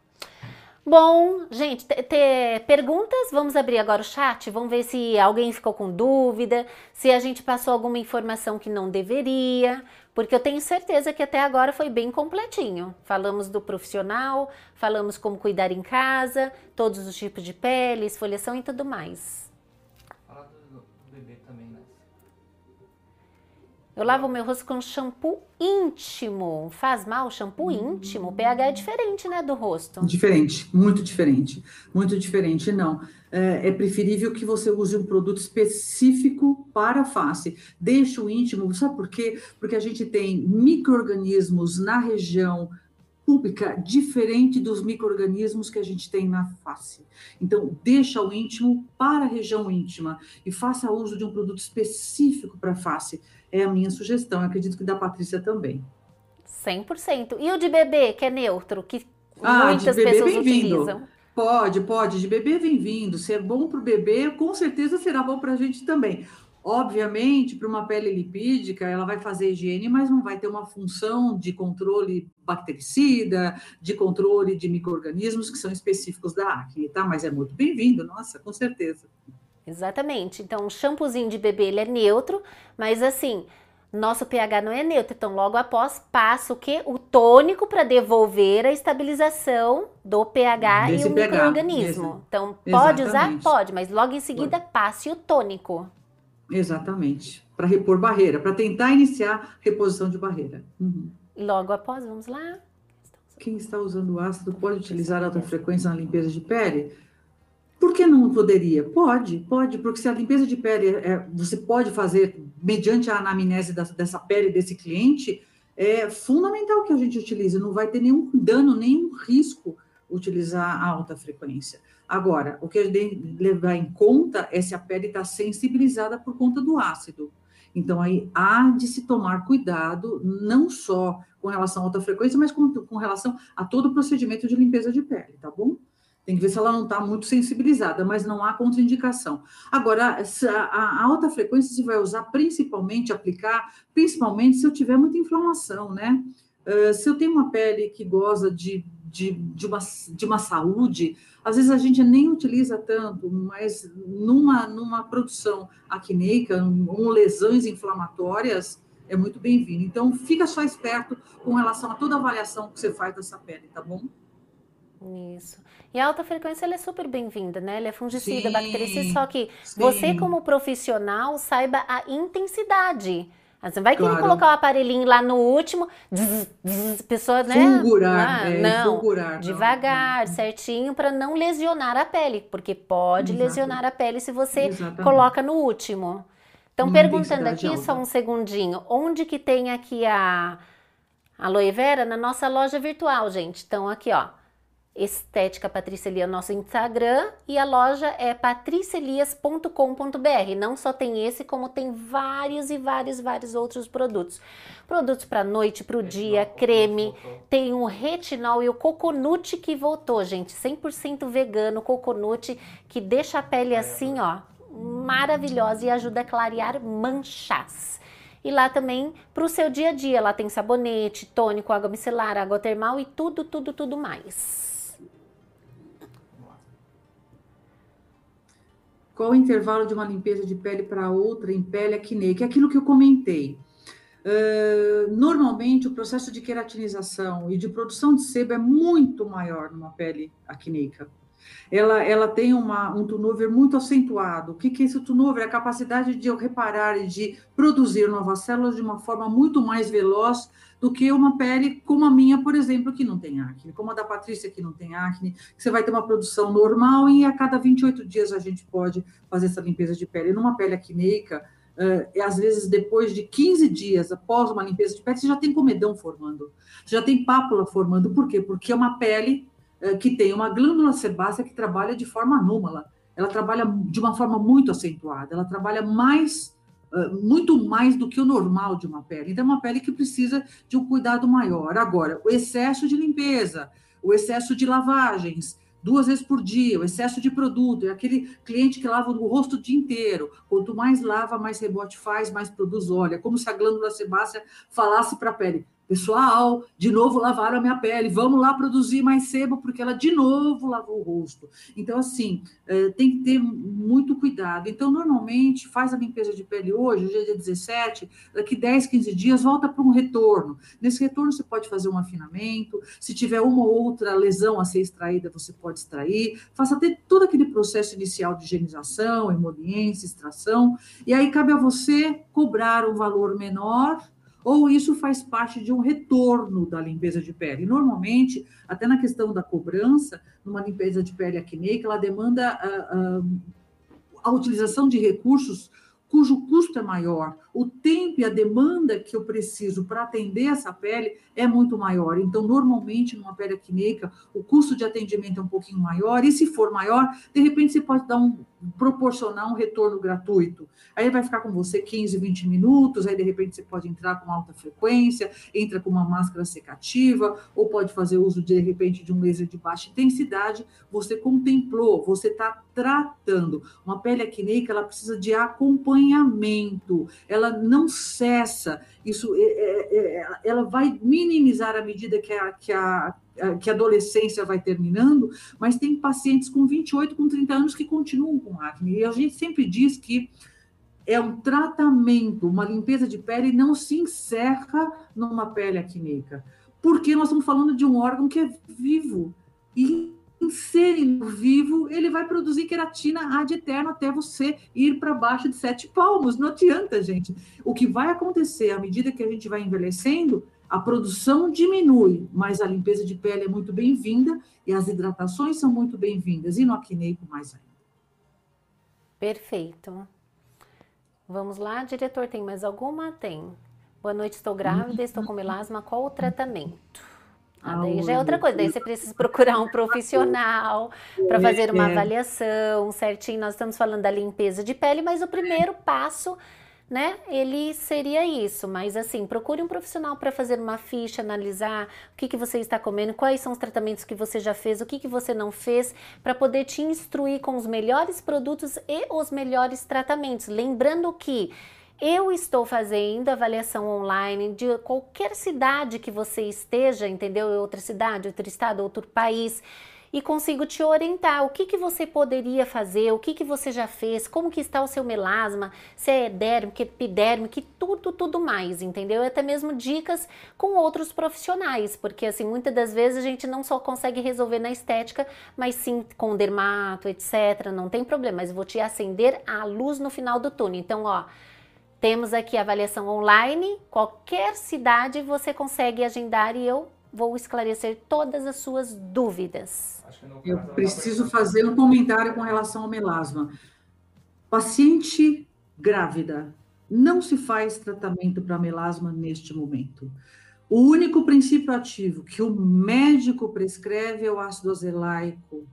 Bom, gente, ter perguntas? Vamos abrir agora o chat, vamos ver se alguém ficou com dúvida, se a gente passou alguma informação que não deveria, porque eu tenho certeza que até agora foi bem completinho. Falamos do profissional, falamos como cuidar em casa, todos os tipos de pele, esfoliação e tudo mais. Eu lavo meu rosto com shampoo íntimo. Faz mal shampoo íntimo? O pH é diferente, né, do rosto? Diferente, muito diferente. Muito diferente, não. É, é preferível que você use um produto específico para a face. Deixa o íntimo, sabe por quê? Porque a gente tem micro-organismos na região pública diferente dos micro-organismos que a gente tem na face. Então, deixa o íntimo para a região íntima e faça uso de um produto específico para a face é a minha sugestão. Eu acredito que da Patrícia também. 100%. E o de bebê, que é neutro, que ah, muitas pessoas utilizam? Pode, pode. De bebê vem vindo. Se é bom para o bebê, com certeza será bom para a gente também. Obviamente, para uma pele lipídica, ela vai fazer higiene, mas não vai ter uma função de controle bactericida, de controle de micro-organismos que são específicos da acne, tá? Mas é muito bem-vindo, nossa, com certeza. Exatamente. Então, o shampoozinho de bebê ele é neutro, mas assim, nosso pH não é neutro. Então, logo após, passa o que? O tônico para devolver a estabilização do pH Desse e o microorganismo. Então, pode Exatamente. usar? Pode, mas logo em seguida pode. passe o tônico. Exatamente. Para repor barreira, para tentar iniciar reposição de barreira. Uhum. Logo após, vamos lá. Quem está usando ácido pode utilizar alta frequência na limpeza de pele? Por que não poderia? Pode, pode, porque se a limpeza de pele é, você pode fazer mediante a anamnese da, dessa pele desse cliente, é fundamental que a gente utilize, não vai ter nenhum dano, nenhum risco utilizar a alta frequência. Agora, o que a gente levar em conta é se a pele está sensibilizada por conta do ácido. Então, aí há de se tomar cuidado, não só com relação à alta frequência, mas com, com relação a todo o procedimento de limpeza de pele, tá bom? Tem que ver se ela não está muito sensibilizada, mas não há contraindicação. Agora, a, alta frequência se vai usar principalmente, aplicar, principalmente se eu tiver muita inflamação, né? Uh, se eu tenho uma pele que goza de, de, de, uma, de uma saúde, às vezes a gente nem utiliza tanto, mas numa, numa produção acneica, com lesões inflamatórias, é muito bem-vindo. Então, fica só esperto com relação a toda a avaliação que você faz dessa pele, tá bom? Isso. E a alta frequência ela é super bem-vinda, né? Ela é fungicida, sim, bactericida, só que sim. você como profissional saiba a intensidade. Você vai querer claro. colocar o aparelhinho lá no último, zzz, zzz, pessoa, né? Fulgurar, ah, é, não, fulgurar, devagar, não. certinho, para não lesionar a pele, porque pode Exato. lesionar a pele se você Exatamente. coloca no último. Então, Uma perguntando aqui, alta. só um segundinho, onde que tem aqui a aloe vera? Na nossa loja virtual, gente. Então, aqui, ó. Estética Patrícia Elias, nosso Instagram, e a loja é patricielias.com.br. Não só tem esse, como tem vários e vários, vários outros produtos. Produtos para noite, para o dia, creme, tem o retinol e o coconut que voltou, gente, 100% vegano, coconut, que deixa a pele assim, ó, maravilhosa e ajuda a clarear manchas. E lá também para o seu dia a dia, lá tem sabonete, tônico, água micelar, água termal e tudo, tudo, tudo mais. Qual o intervalo de uma limpeza de pele para outra em pele acneica? É aquilo que eu comentei. Uh, normalmente, o processo de queratinização e de produção de sebo é muito maior numa pele acneica. Ela, ela tem uma, um turnover muito acentuado. O que, que é esse turnover? É a capacidade de eu reparar e de produzir novas células de uma forma muito mais veloz do que uma pele como a minha, por exemplo, que não tem acne, como a da Patrícia, que não tem acne, você vai ter uma produção normal e a cada 28 dias a gente pode fazer essa limpeza de pele. Numa pele acneica, uh, às vezes depois de 15 dias após uma limpeza de pele, você já tem comedão formando, já tem pápula formando. Por quê? Porque é uma pele uh, que tem uma glândula sebácea que trabalha de forma anômala. ela trabalha de uma forma muito acentuada, ela trabalha mais, muito mais do que o normal de uma pele. Então, é uma pele que precisa de um cuidado maior. Agora, o excesso de limpeza, o excesso de lavagens, duas vezes por dia, o excesso de produto, é aquele cliente que lava o rosto o dia inteiro. Quanto mais lava, mais rebote faz, mais produz óleo. É como se a glândula sebácea falasse para a pele: Pessoal, de novo lavaram a minha pele, vamos lá produzir mais sebo, porque ela de novo lavou o rosto. Então, assim, é, tem que ter muito cuidado. Então, normalmente, faz a limpeza de pele hoje, hoje é dia 17, daqui 10, 15 dias, volta para um retorno. Nesse retorno, você pode fazer um afinamento, se tiver uma ou outra lesão a ser extraída, você pode extrair, faça até todo aquele processo inicial de higienização, emoliência, extração, e aí cabe a você cobrar um valor menor ou isso faz parte de um retorno da limpeza de pele. Normalmente, até na questão da cobrança, numa limpeza de pele acneica, ela demanda a, ah, a, ah, a utilização de recursos cujo custo é maior, o tempo e a demanda que eu preciso para atender essa pele é muito maior. Então, normalmente, numa pele acneica, o custo de atendimento é um pouquinho maior, e se for maior, de repente você pode dar um proporcionar um retorno gratuito. Aí vai ficar com você 15, 20 minutos, aí de repente você pode entrar com alta frequência, entra com uma máscara secativa, ou pode fazer uso de, de repente de um laser de baixa intensidade. Você contemplou, você está tratando. Uma pele acneica, ela precisa de acompanhamento, ela não cessa. Isso, é, é, é, ela vai minimizar à medida que a, que a que a adolescência vai terminando, mas tem pacientes com 28, com 30 anos que continuam com acne. E a gente sempre diz que é um tratamento, uma limpeza de pele não se encerra numa pele acneica, porque nós estamos falando de um órgão que é vivo. E em ser vivo, ele vai produzir queratina ad eterno até você ir para baixo de sete palmos. Não adianta, gente. O que vai acontecer à medida que a gente vai envelhecendo, a produção diminui, mas a limpeza de pele é muito bem-vinda e as hidratações são muito bem-vindas. E no acneico mais ainda. Perfeito. Vamos lá, diretor, tem mais alguma? Tem. Boa noite, estou grávida, estou com melasma, qual o tratamento? Ah, daí já é outra coisa, daí você precisa procurar um profissional para fazer uma é. avaliação certinho. Nós estamos falando da limpeza de pele, mas o primeiro passo, né, ele seria isso. Mas assim, procure um profissional para fazer uma ficha, analisar o que, que você está comendo, quais são os tratamentos que você já fez, o que, que você não fez, para poder te instruir com os melhores produtos e os melhores tratamentos. Lembrando que eu estou fazendo avaliação online de qualquer cidade que você esteja, entendeu? Outra cidade, outro estado, outro país e consigo te orientar o que, que você poderia fazer, o que, que você já fez, como que está o seu melasma, se é edérmico, epidérmico, tudo, tudo mais, entendeu? E até mesmo dicas com outros profissionais, porque assim, muitas das vezes a gente não só consegue resolver na estética, mas sim com dermato, etc, não tem problema, mas vou te acender a luz no final do túnel. Então, ó, temos aqui avaliação online, qualquer cidade você consegue agendar e eu vou esclarecer todas as suas dúvidas. Eu preciso fazer um comentário com relação ao melasma. Paciente grávida, não se faz tratamento para melasma neste momento. O único princípio ativo que o médico prescreve é o ácido azelaico.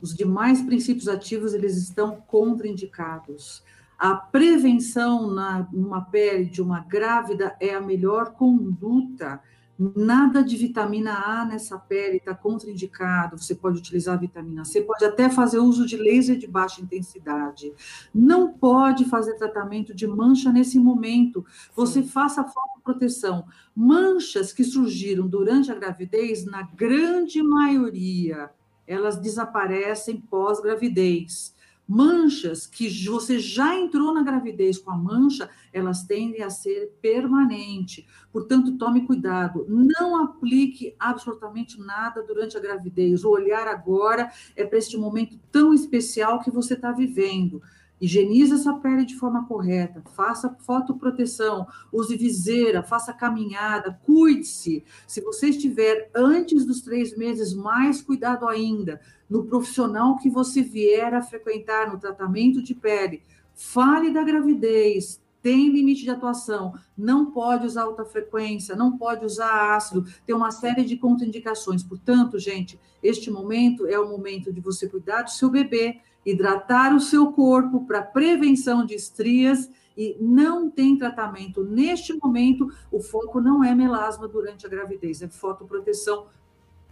Os demais princípios ativos eles estão contraindicados. A prevenção na, numa pele de uma grávida é a melhor conduta. Nada de vitamina A nessa pele está contraindicado. Você pode utilizar vitamina C, pode até fazer uso de laser de baixa intensidade. Não pode fazer tratamento de mancha nesse momento. Você Sim. faça fotoproteção. Manchas que surgiram durante a gravidez, na grande maioria, elas desaparecem pós-gravidez. Manchas que você já entrou na gravidez com a mancha, elas tendem a ser permanente. Portanto, tome cuidado. Não aplique absolutamente nada durante a gravidez. O olhar agora é para este momento tão especial que você está vivendo. Higienize essa pele de forma correta, faça fotoproteção, use viseira, faça caminhada, cuide-se. Se você estiver antes dos três meses, mais cuidado ainda. No profissional que você vier a frequentar no tratamento de pele, fale da gravidez, tem limite de atuação, não pode usar alta frequência, não pode usar ácido, tem uma série de contraindicações. Portanto, gente, este momento é o momento de você cuidar do seu bebê, hidratar o seu corpo para prevenção de estrias e não tem tratamento. Neste momento, o foco não é melasma durante a gravidez, é fotoproteção.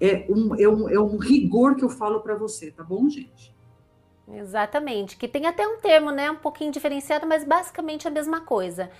É um, é um, é um rigor que eu falo para você, tá bom, gente? Exatamente, que tem até um termo, né, um pouquinho diferenciado, mas basicamente a mesma coisa.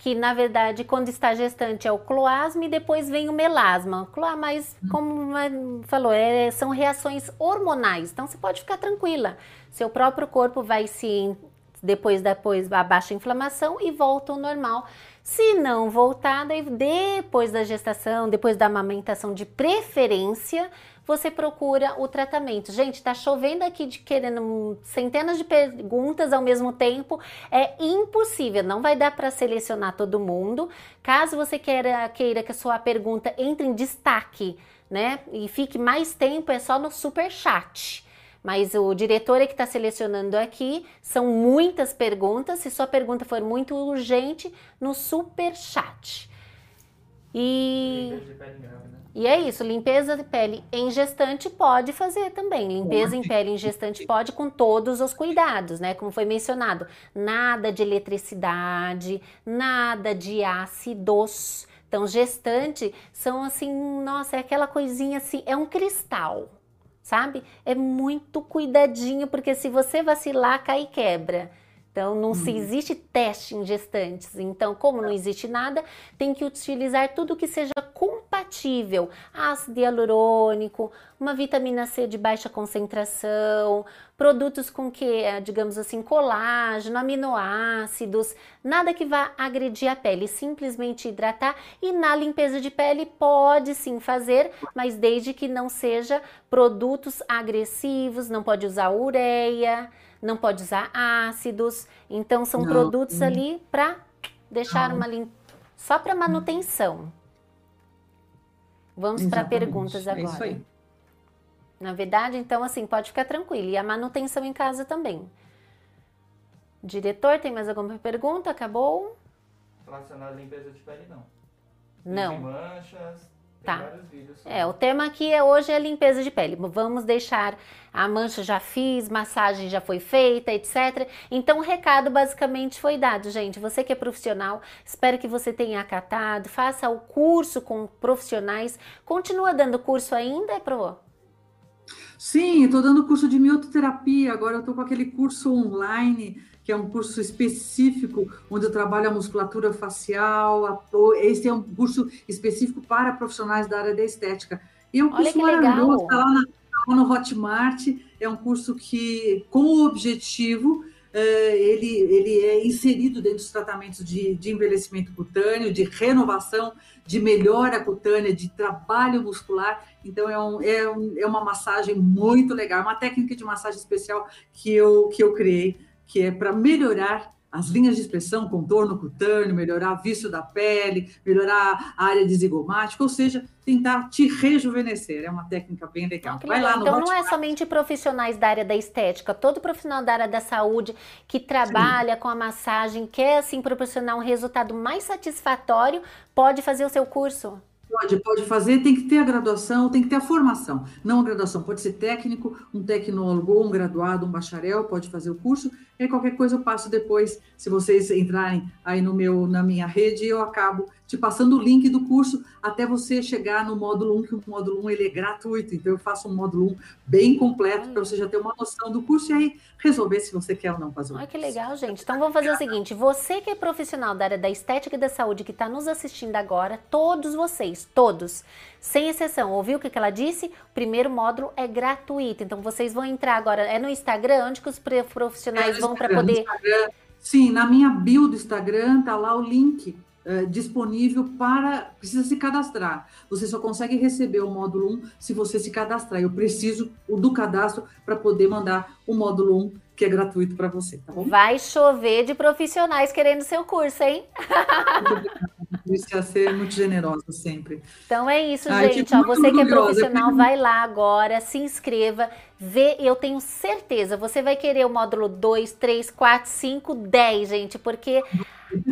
Que na verdade, quando está gestante é o cloasma e depois vem o melasma. Mas, como falou, é, são reações hormonais, então você pode ficar tranquila. Seu próprio corpo vai se depois depois a baixa inflamação e volta ao normal. Se não voltar, depois da gestação, depois da amamentação de preferência, você procura o tratamento. Gente, tá chovendo aqui de querendo centenas de perguntas ao mesmo tempo. É impossível, não vai dar para selecionar todo mundo. Caso você queira, queira que a sua pergunta entre em destaque, né, e fique mais tempo, é só no super chat. Mas o diretor é que está selecionando aqui, são muitas perguntas. Se sua pergunta for muito urgente, no super chat. E e é isso, limpeza de pele em gestante pode fazer também. Limpeza em pele em gestante pode com todos os cuidados, né? Como foi mencionado, nada de eletricidade, nada de ácidos. Então, gestante são assim, nossa, é aquela coisinha assim, é um cristal, sabe? É muito cuidadinho, porque se você vacilar, cai e quebra. Então, não se uhum. existe teste em gestantes. Então, como não existe nada, tem que utilizar tudo que seja compatível. Ácido hialurônico, uma vitamina C de baixa concentração, produtos com que, eh, digamos assim, colágeno, aminoácidos, nada que vá agredir a pele, simplesmente hidratar. E na limpeza de pele pode sim fazer, mas desde que não seja produtos agressivos, não pode usar ureia não pode usar ácidos. Então são não. produtos ali para deixar não. uma limpa só para manutenção. Vamos para perguntas agora. É isso aí. Na verdade, então assim, pode ficar tranquilo. E a manutenção em casa também. Diretor, tem mais alguma pergunta? Acabou? Relacionado à limpeza de pele, não. Não. manchas, Tá. É, o tema aqui é, hoje é limpeza de pele. Vamos deixar a mancha já fiz, massagem já foi feita, etc. Então o recado basicamente foi dado, gente. Você que é profissional, espero que você tenha acatado, faça o curso com profissionais. Continua dando curso ainda, Pro? Sim, estou dando curso de miototerapia, agora eu estou com aquele curso online que é um curso específico onde eu trabalho a musculatura facial. Esse é um curso específico para profissionais da área da estética. E é um curso maravilhoso, está lá, tá lá, no Hotmart. É um curso que, com o objetivo, é, ele, ele é inserido dentro dos tratamentos de, de envelhecimento cutâneo, de renovação, de melhora cutânea, de trabalho muscular. Então, é, um, é, um, é uma massagem muito legal, uma técnica de massagem especial que eu, que eu criei que é para melhorar as linhas de expressão, contorno cutâneo, melhorar o vício da pele, melhorar a área zigomática, ou seja, tentar te rejuvenescer. É uma técnica bem legal. Vai legal. lá no Então não é somente profissionais da área da estética, todo profissional da área da saúde que trabalha Sim. com a massagem, quer assim proporcionar um resultado mais satisfatório, pode fazer o seu curso. Pode, pode fazer, tem que ter a graduação, tem que ter a formação. Não a graduação, pode ser técnico, um tecnólogo, um graduado, um bacharel, pode fazer o curso. E qualquer coisa eu passo depois, se vocês entrarem aí no meu, na minha rede, eu acabo te passando o link do curso até você chegar no módulo 1, que o módulo 1 ele é gratuito. Então eu faço um módulo 1 bem completo para você já ter uma noção do curso e aí resolver se você quer ou não fazer o curso. Olha que legal, gente. Então vamos fazer o seguinte, você que é profissional da área da estética e da saúde que está nos assistindo agora, todos vocês, todos, sem exceção, ouviu o que ela disse? O primeiro módulo é gratuito. Então vocês vão entrar agora, é no Instagram, onde que os profissionais é vão para poder... Sim, na minha bio do Instagram tá lá o link é, disponível para. Precisa se cadastrar. Você só consegue receber o módulo 1 se você se cadastrar. Eu preciso do cadastro para poder mandar o módulo 1, que é gratuito para você, tá bom? Vai chover de profissionais querendo seu curso, hein? Isso ia ser muito generosa sempre. Então é isso, Ai, gente. Ó, você que é profissional, vai lá agora, se inscreva, vê. Eu tenho certeza, você vai querer o módulo 2, 3, 4, 5, 10, gente, porque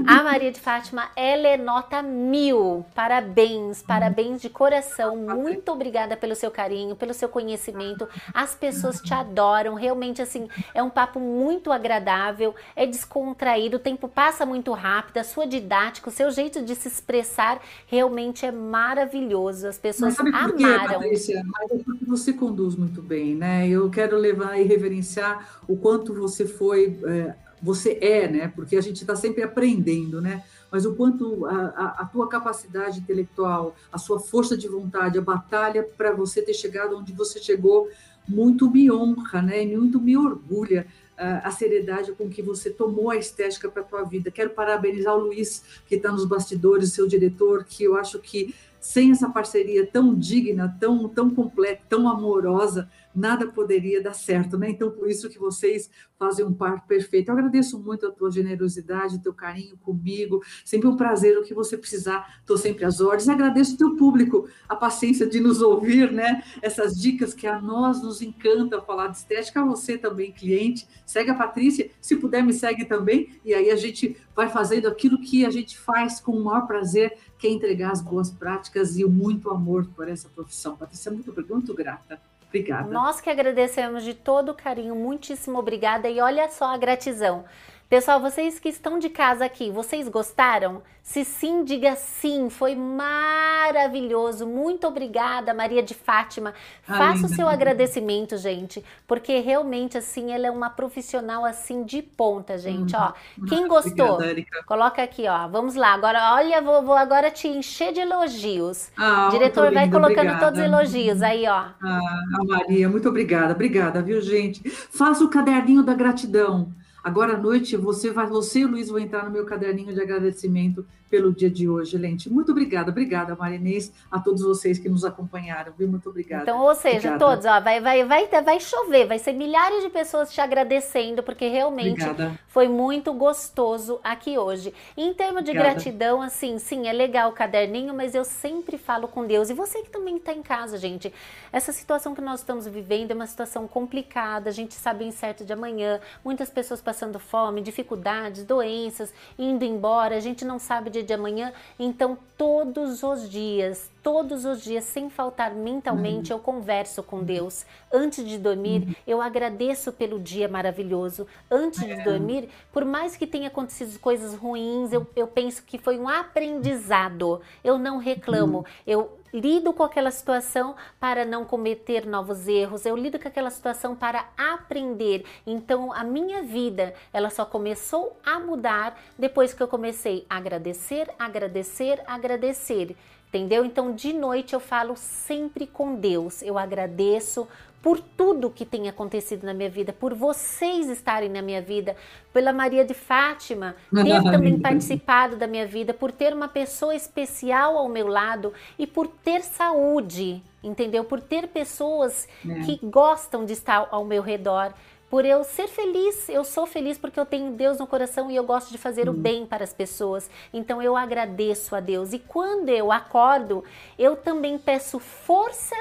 A Maria de Fátima, ela é nota mil. Parabéns, parabéns de coração. Muito obrigada pelo seu carinho, pelo seu conhecimento. As pessoas te adoram. Realmente, assim, é um papo muito agradável, é descontraído, o tempo passa muito rápido, a sua didática, o seu jeito de se expressar realmente é maravilhoso. As pessoas Mas amaram. Patrícia? É você conduz muito bem, né? Eu quero levar e reverenciar o quanto você foi. É, você é, né? Porque a gente está sempre aprendendo, né? Mas o quanto a, a, a, tua capacidade intelectual, a sua força de vontade, a batalha para você ter chegado onde você chegou, muito me honra, né? E muito me orgulha a seriedade com que você tomou a estética para a tua vida. Quero parabenizar o Luiz, que está nos bastidores, seu diretor, que eu acho que sem essa parceria tão digna, tão, tão completa, tão amorosa, nada poderia dar certo, né? Então, por isso que vocês fazem um par perfeito. Eu agradeço muito a tua generosidade, o teu carinho comigo. Sempre um prazer, o que você precisar, estou sempre às ordens. Agradeço o teu público, a paciência de nos ouvir, né? Essas dicas que a nós nos encanta falar de estética, a você também, cliente. Segue a Patrícia, se puder, me segue também. E aí a gente vai fazendo aquilo que a gente faz com o maior prazer, que é entregar as boas práticas e o muito amor por essa profissão. Patrícia, muito, muito grata. Obrigada. Nós que agradecemos de todo o carinho, muitíssimo obrigada. E olha só a gratidão. Pessoal, vocês que estão de casa aqui, vocês gostaram? Se sim, diga sim. Foi maravilhoso. Muito obrigada, Maria de Fátima. Faça o seu agradecimento, gente, porque realmente assim ela é uma profissional assim de ponta, gente, ó. Uhum. Quem gostou? Obrigada, coloca aqui, ó. Vamos lá. Agora, olha, vou, vou agora te encher de elogios. Ah, Diretor vai colocando obrigada. todos os elogios aí, ó. Ah, Maria, muito obrigada. Obrigada, viu, gente? Faça o caderninho da gratidão. Agora à noite você vai, você e o Luiz vão entrar no meu caderninho de agradecimento pelo dia de hoje, Lente. Muito obrigada, obrigada, Marinês, a todos vocês que nos acompanharam, viu? Muito obrigada. Então, ou seja, obrigada. todos, ó, vai, vai, vai, vai chover, vai ser milhares de pessoas te agradecendo, porque realmente obrigada. foi muito gostoso aqui hoje. Em termos de obrigada. gratidão, assim, sim, é legal o caderninho, mas eu sempre falo com Deus. E você que também está em casa, gente, essa situação que nós estamos vivendo é uma situação complicada, a gente sabe incerto de amanhã, muitas pessoas passando fome, dificuldades, doenças, indo embora, a gente não sabe de dia de amanhã. Então, todos os dias, todos os dias, sem faltar mentalmente, uhum. eu converso com Deus. Antes de dormir, uhum. eu agradeço pelo dia maravilhoso. Antes de é. dormir, por mais que tenha acontecido coisas ruins, eu, eu penso que foi um aprendizado. Eu não reclamo. Uhum. Eu lido com aquela situação para não cometer novos erros, eu lido com aquela situação para aprender. Então, a minha vida, ela só começou a mudar depois que eu comecei a agradecer, agradecer, agradecer. Entendeu? Então, de noite eu falo sempre com Deus. Eu agradeço por tudo que tem acontecido na minha vida, por vocês estarem na minha vida, pela Maria de Fátima ter também participado da minha vida, por ter uma pessoa especial ao meu lado e por ter saúde, entendeu? Por ter pessoas é. que gostam de estar ao meu redor por eu ser feliz. Eu sou feliz porque eu tenho Deus no coração e eu gosto de fazer uhum. o bem para as pessoas. Então eu agradeço a Deus. E quando eu acordo, eu também peço força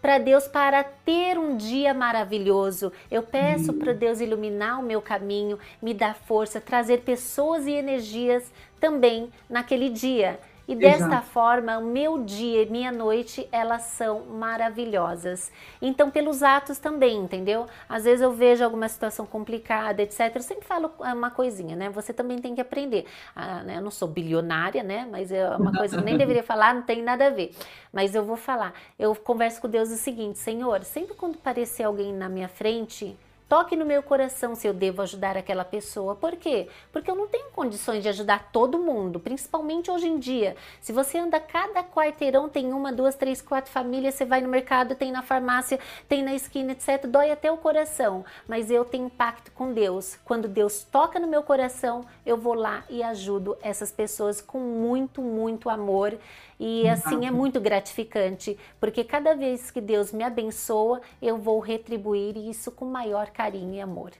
para Deus para ter um dia maravilhoso. Eu peço uhum. para Deus iluminar o meu caminho, me dar força, trazer pessoas e energias também naquele dia. E desta Exato. forma, o meu dia e minha noite, elas são maravilhosas. Então, pelos atos também, entendeu? Às vezes eu vejo alguma situação complicada, etc. Eu sempre falo uma coisinha, né? Você também tem que aprender. Ah, né? Eu não sou bilionária, né? Mas é uma coisa que eu nem deveria falar, não tem nada a ver. Mas eu vou falar. Eu converso com Deus o seguinte, Senhor, sempre quando aparecer alguém na minha frente, Toque no meu coração se eu devo ajudar aquela pessoa. Por quê? Porque eu não tenho condições de ajudar todo mundo, principalmente hoje em dia. Se você anda cada quarteirão, tem uma, duas, três, quatro famílias, você vai no mercado, tem na farmácia, tem na esquina, etc. Dói até o coração. Mas eu tenho pacto com Deus. Quando Deus toca no meu coração, eu vou lá e ajudo essas pessoas com muito, muito amor e assim é muito gratificante, porque cada vez que Deus me abençoa, eu vou retribuir isso com maior carinho e amor.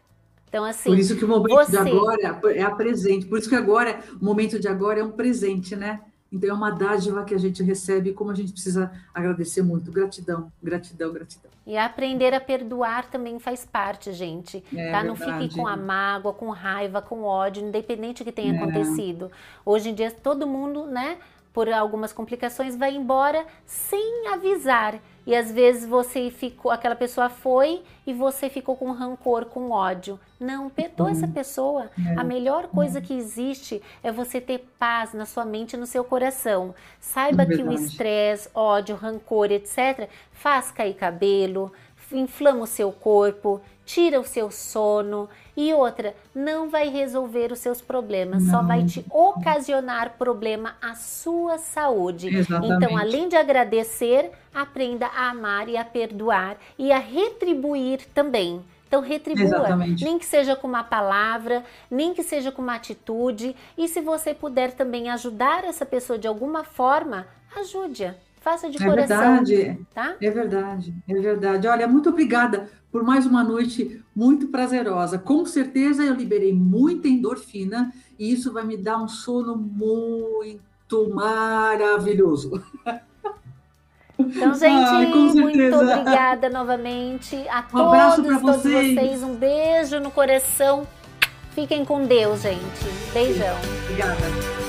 Então, assim. Por isso que o momento você... de agora é a presente. Por isso que agora, o momento de agora é um presente, né? Então é uma dádiva que a gente recebe, como a gente precisa agradecer muito. Gratidão, gratidão, gratidão. E aprender a perdoar também faz parte, gente. É tá? Não verdade. fique com a mágoa, com raiva, com ódio, independente do que tenha É. acontecido. Hoje em dia todo mundo, né, por algumas complicações vai embora sem avisar. E às vezes você ficou, aquela pessoa foi e você ficou com rancor, com ódio. Não, perdoa essa pessoa. É. A melhor coisa que existe é você ter paz na sua mente e no seu coração. Saiba É que o estresse, ódio, rancor, etc., faz cair cabelo, inflama o seu corpo, tira o seu sono. E outra, não vai resolver os seus problemas, só Não. vai te ocasionar problema à sua saúde. Exatamente. Então, além de agradecer, aprenda a amar e a perdoar e a retribuir também. Então, retribua, Exatamente. nem que seja com uma palavra, nem que seja com uma atitude. E se você puder também ajudar essa pessoa de alguma forma, ajude-a. Faça de É coração, verdade. tá? É verdade, é verdade. Olha, muito obrigada por mais uma noite muito prazerosa. Com certeza eu liberei muita endorfina e isso vai me dar um sono muito maravilhoso. Então, gente, Ai, muito obrigada novamente a Um todos, todos vocês. vocês. Um beijo no coração. Fiquem com Deus, gente. Beijão. Obrigada.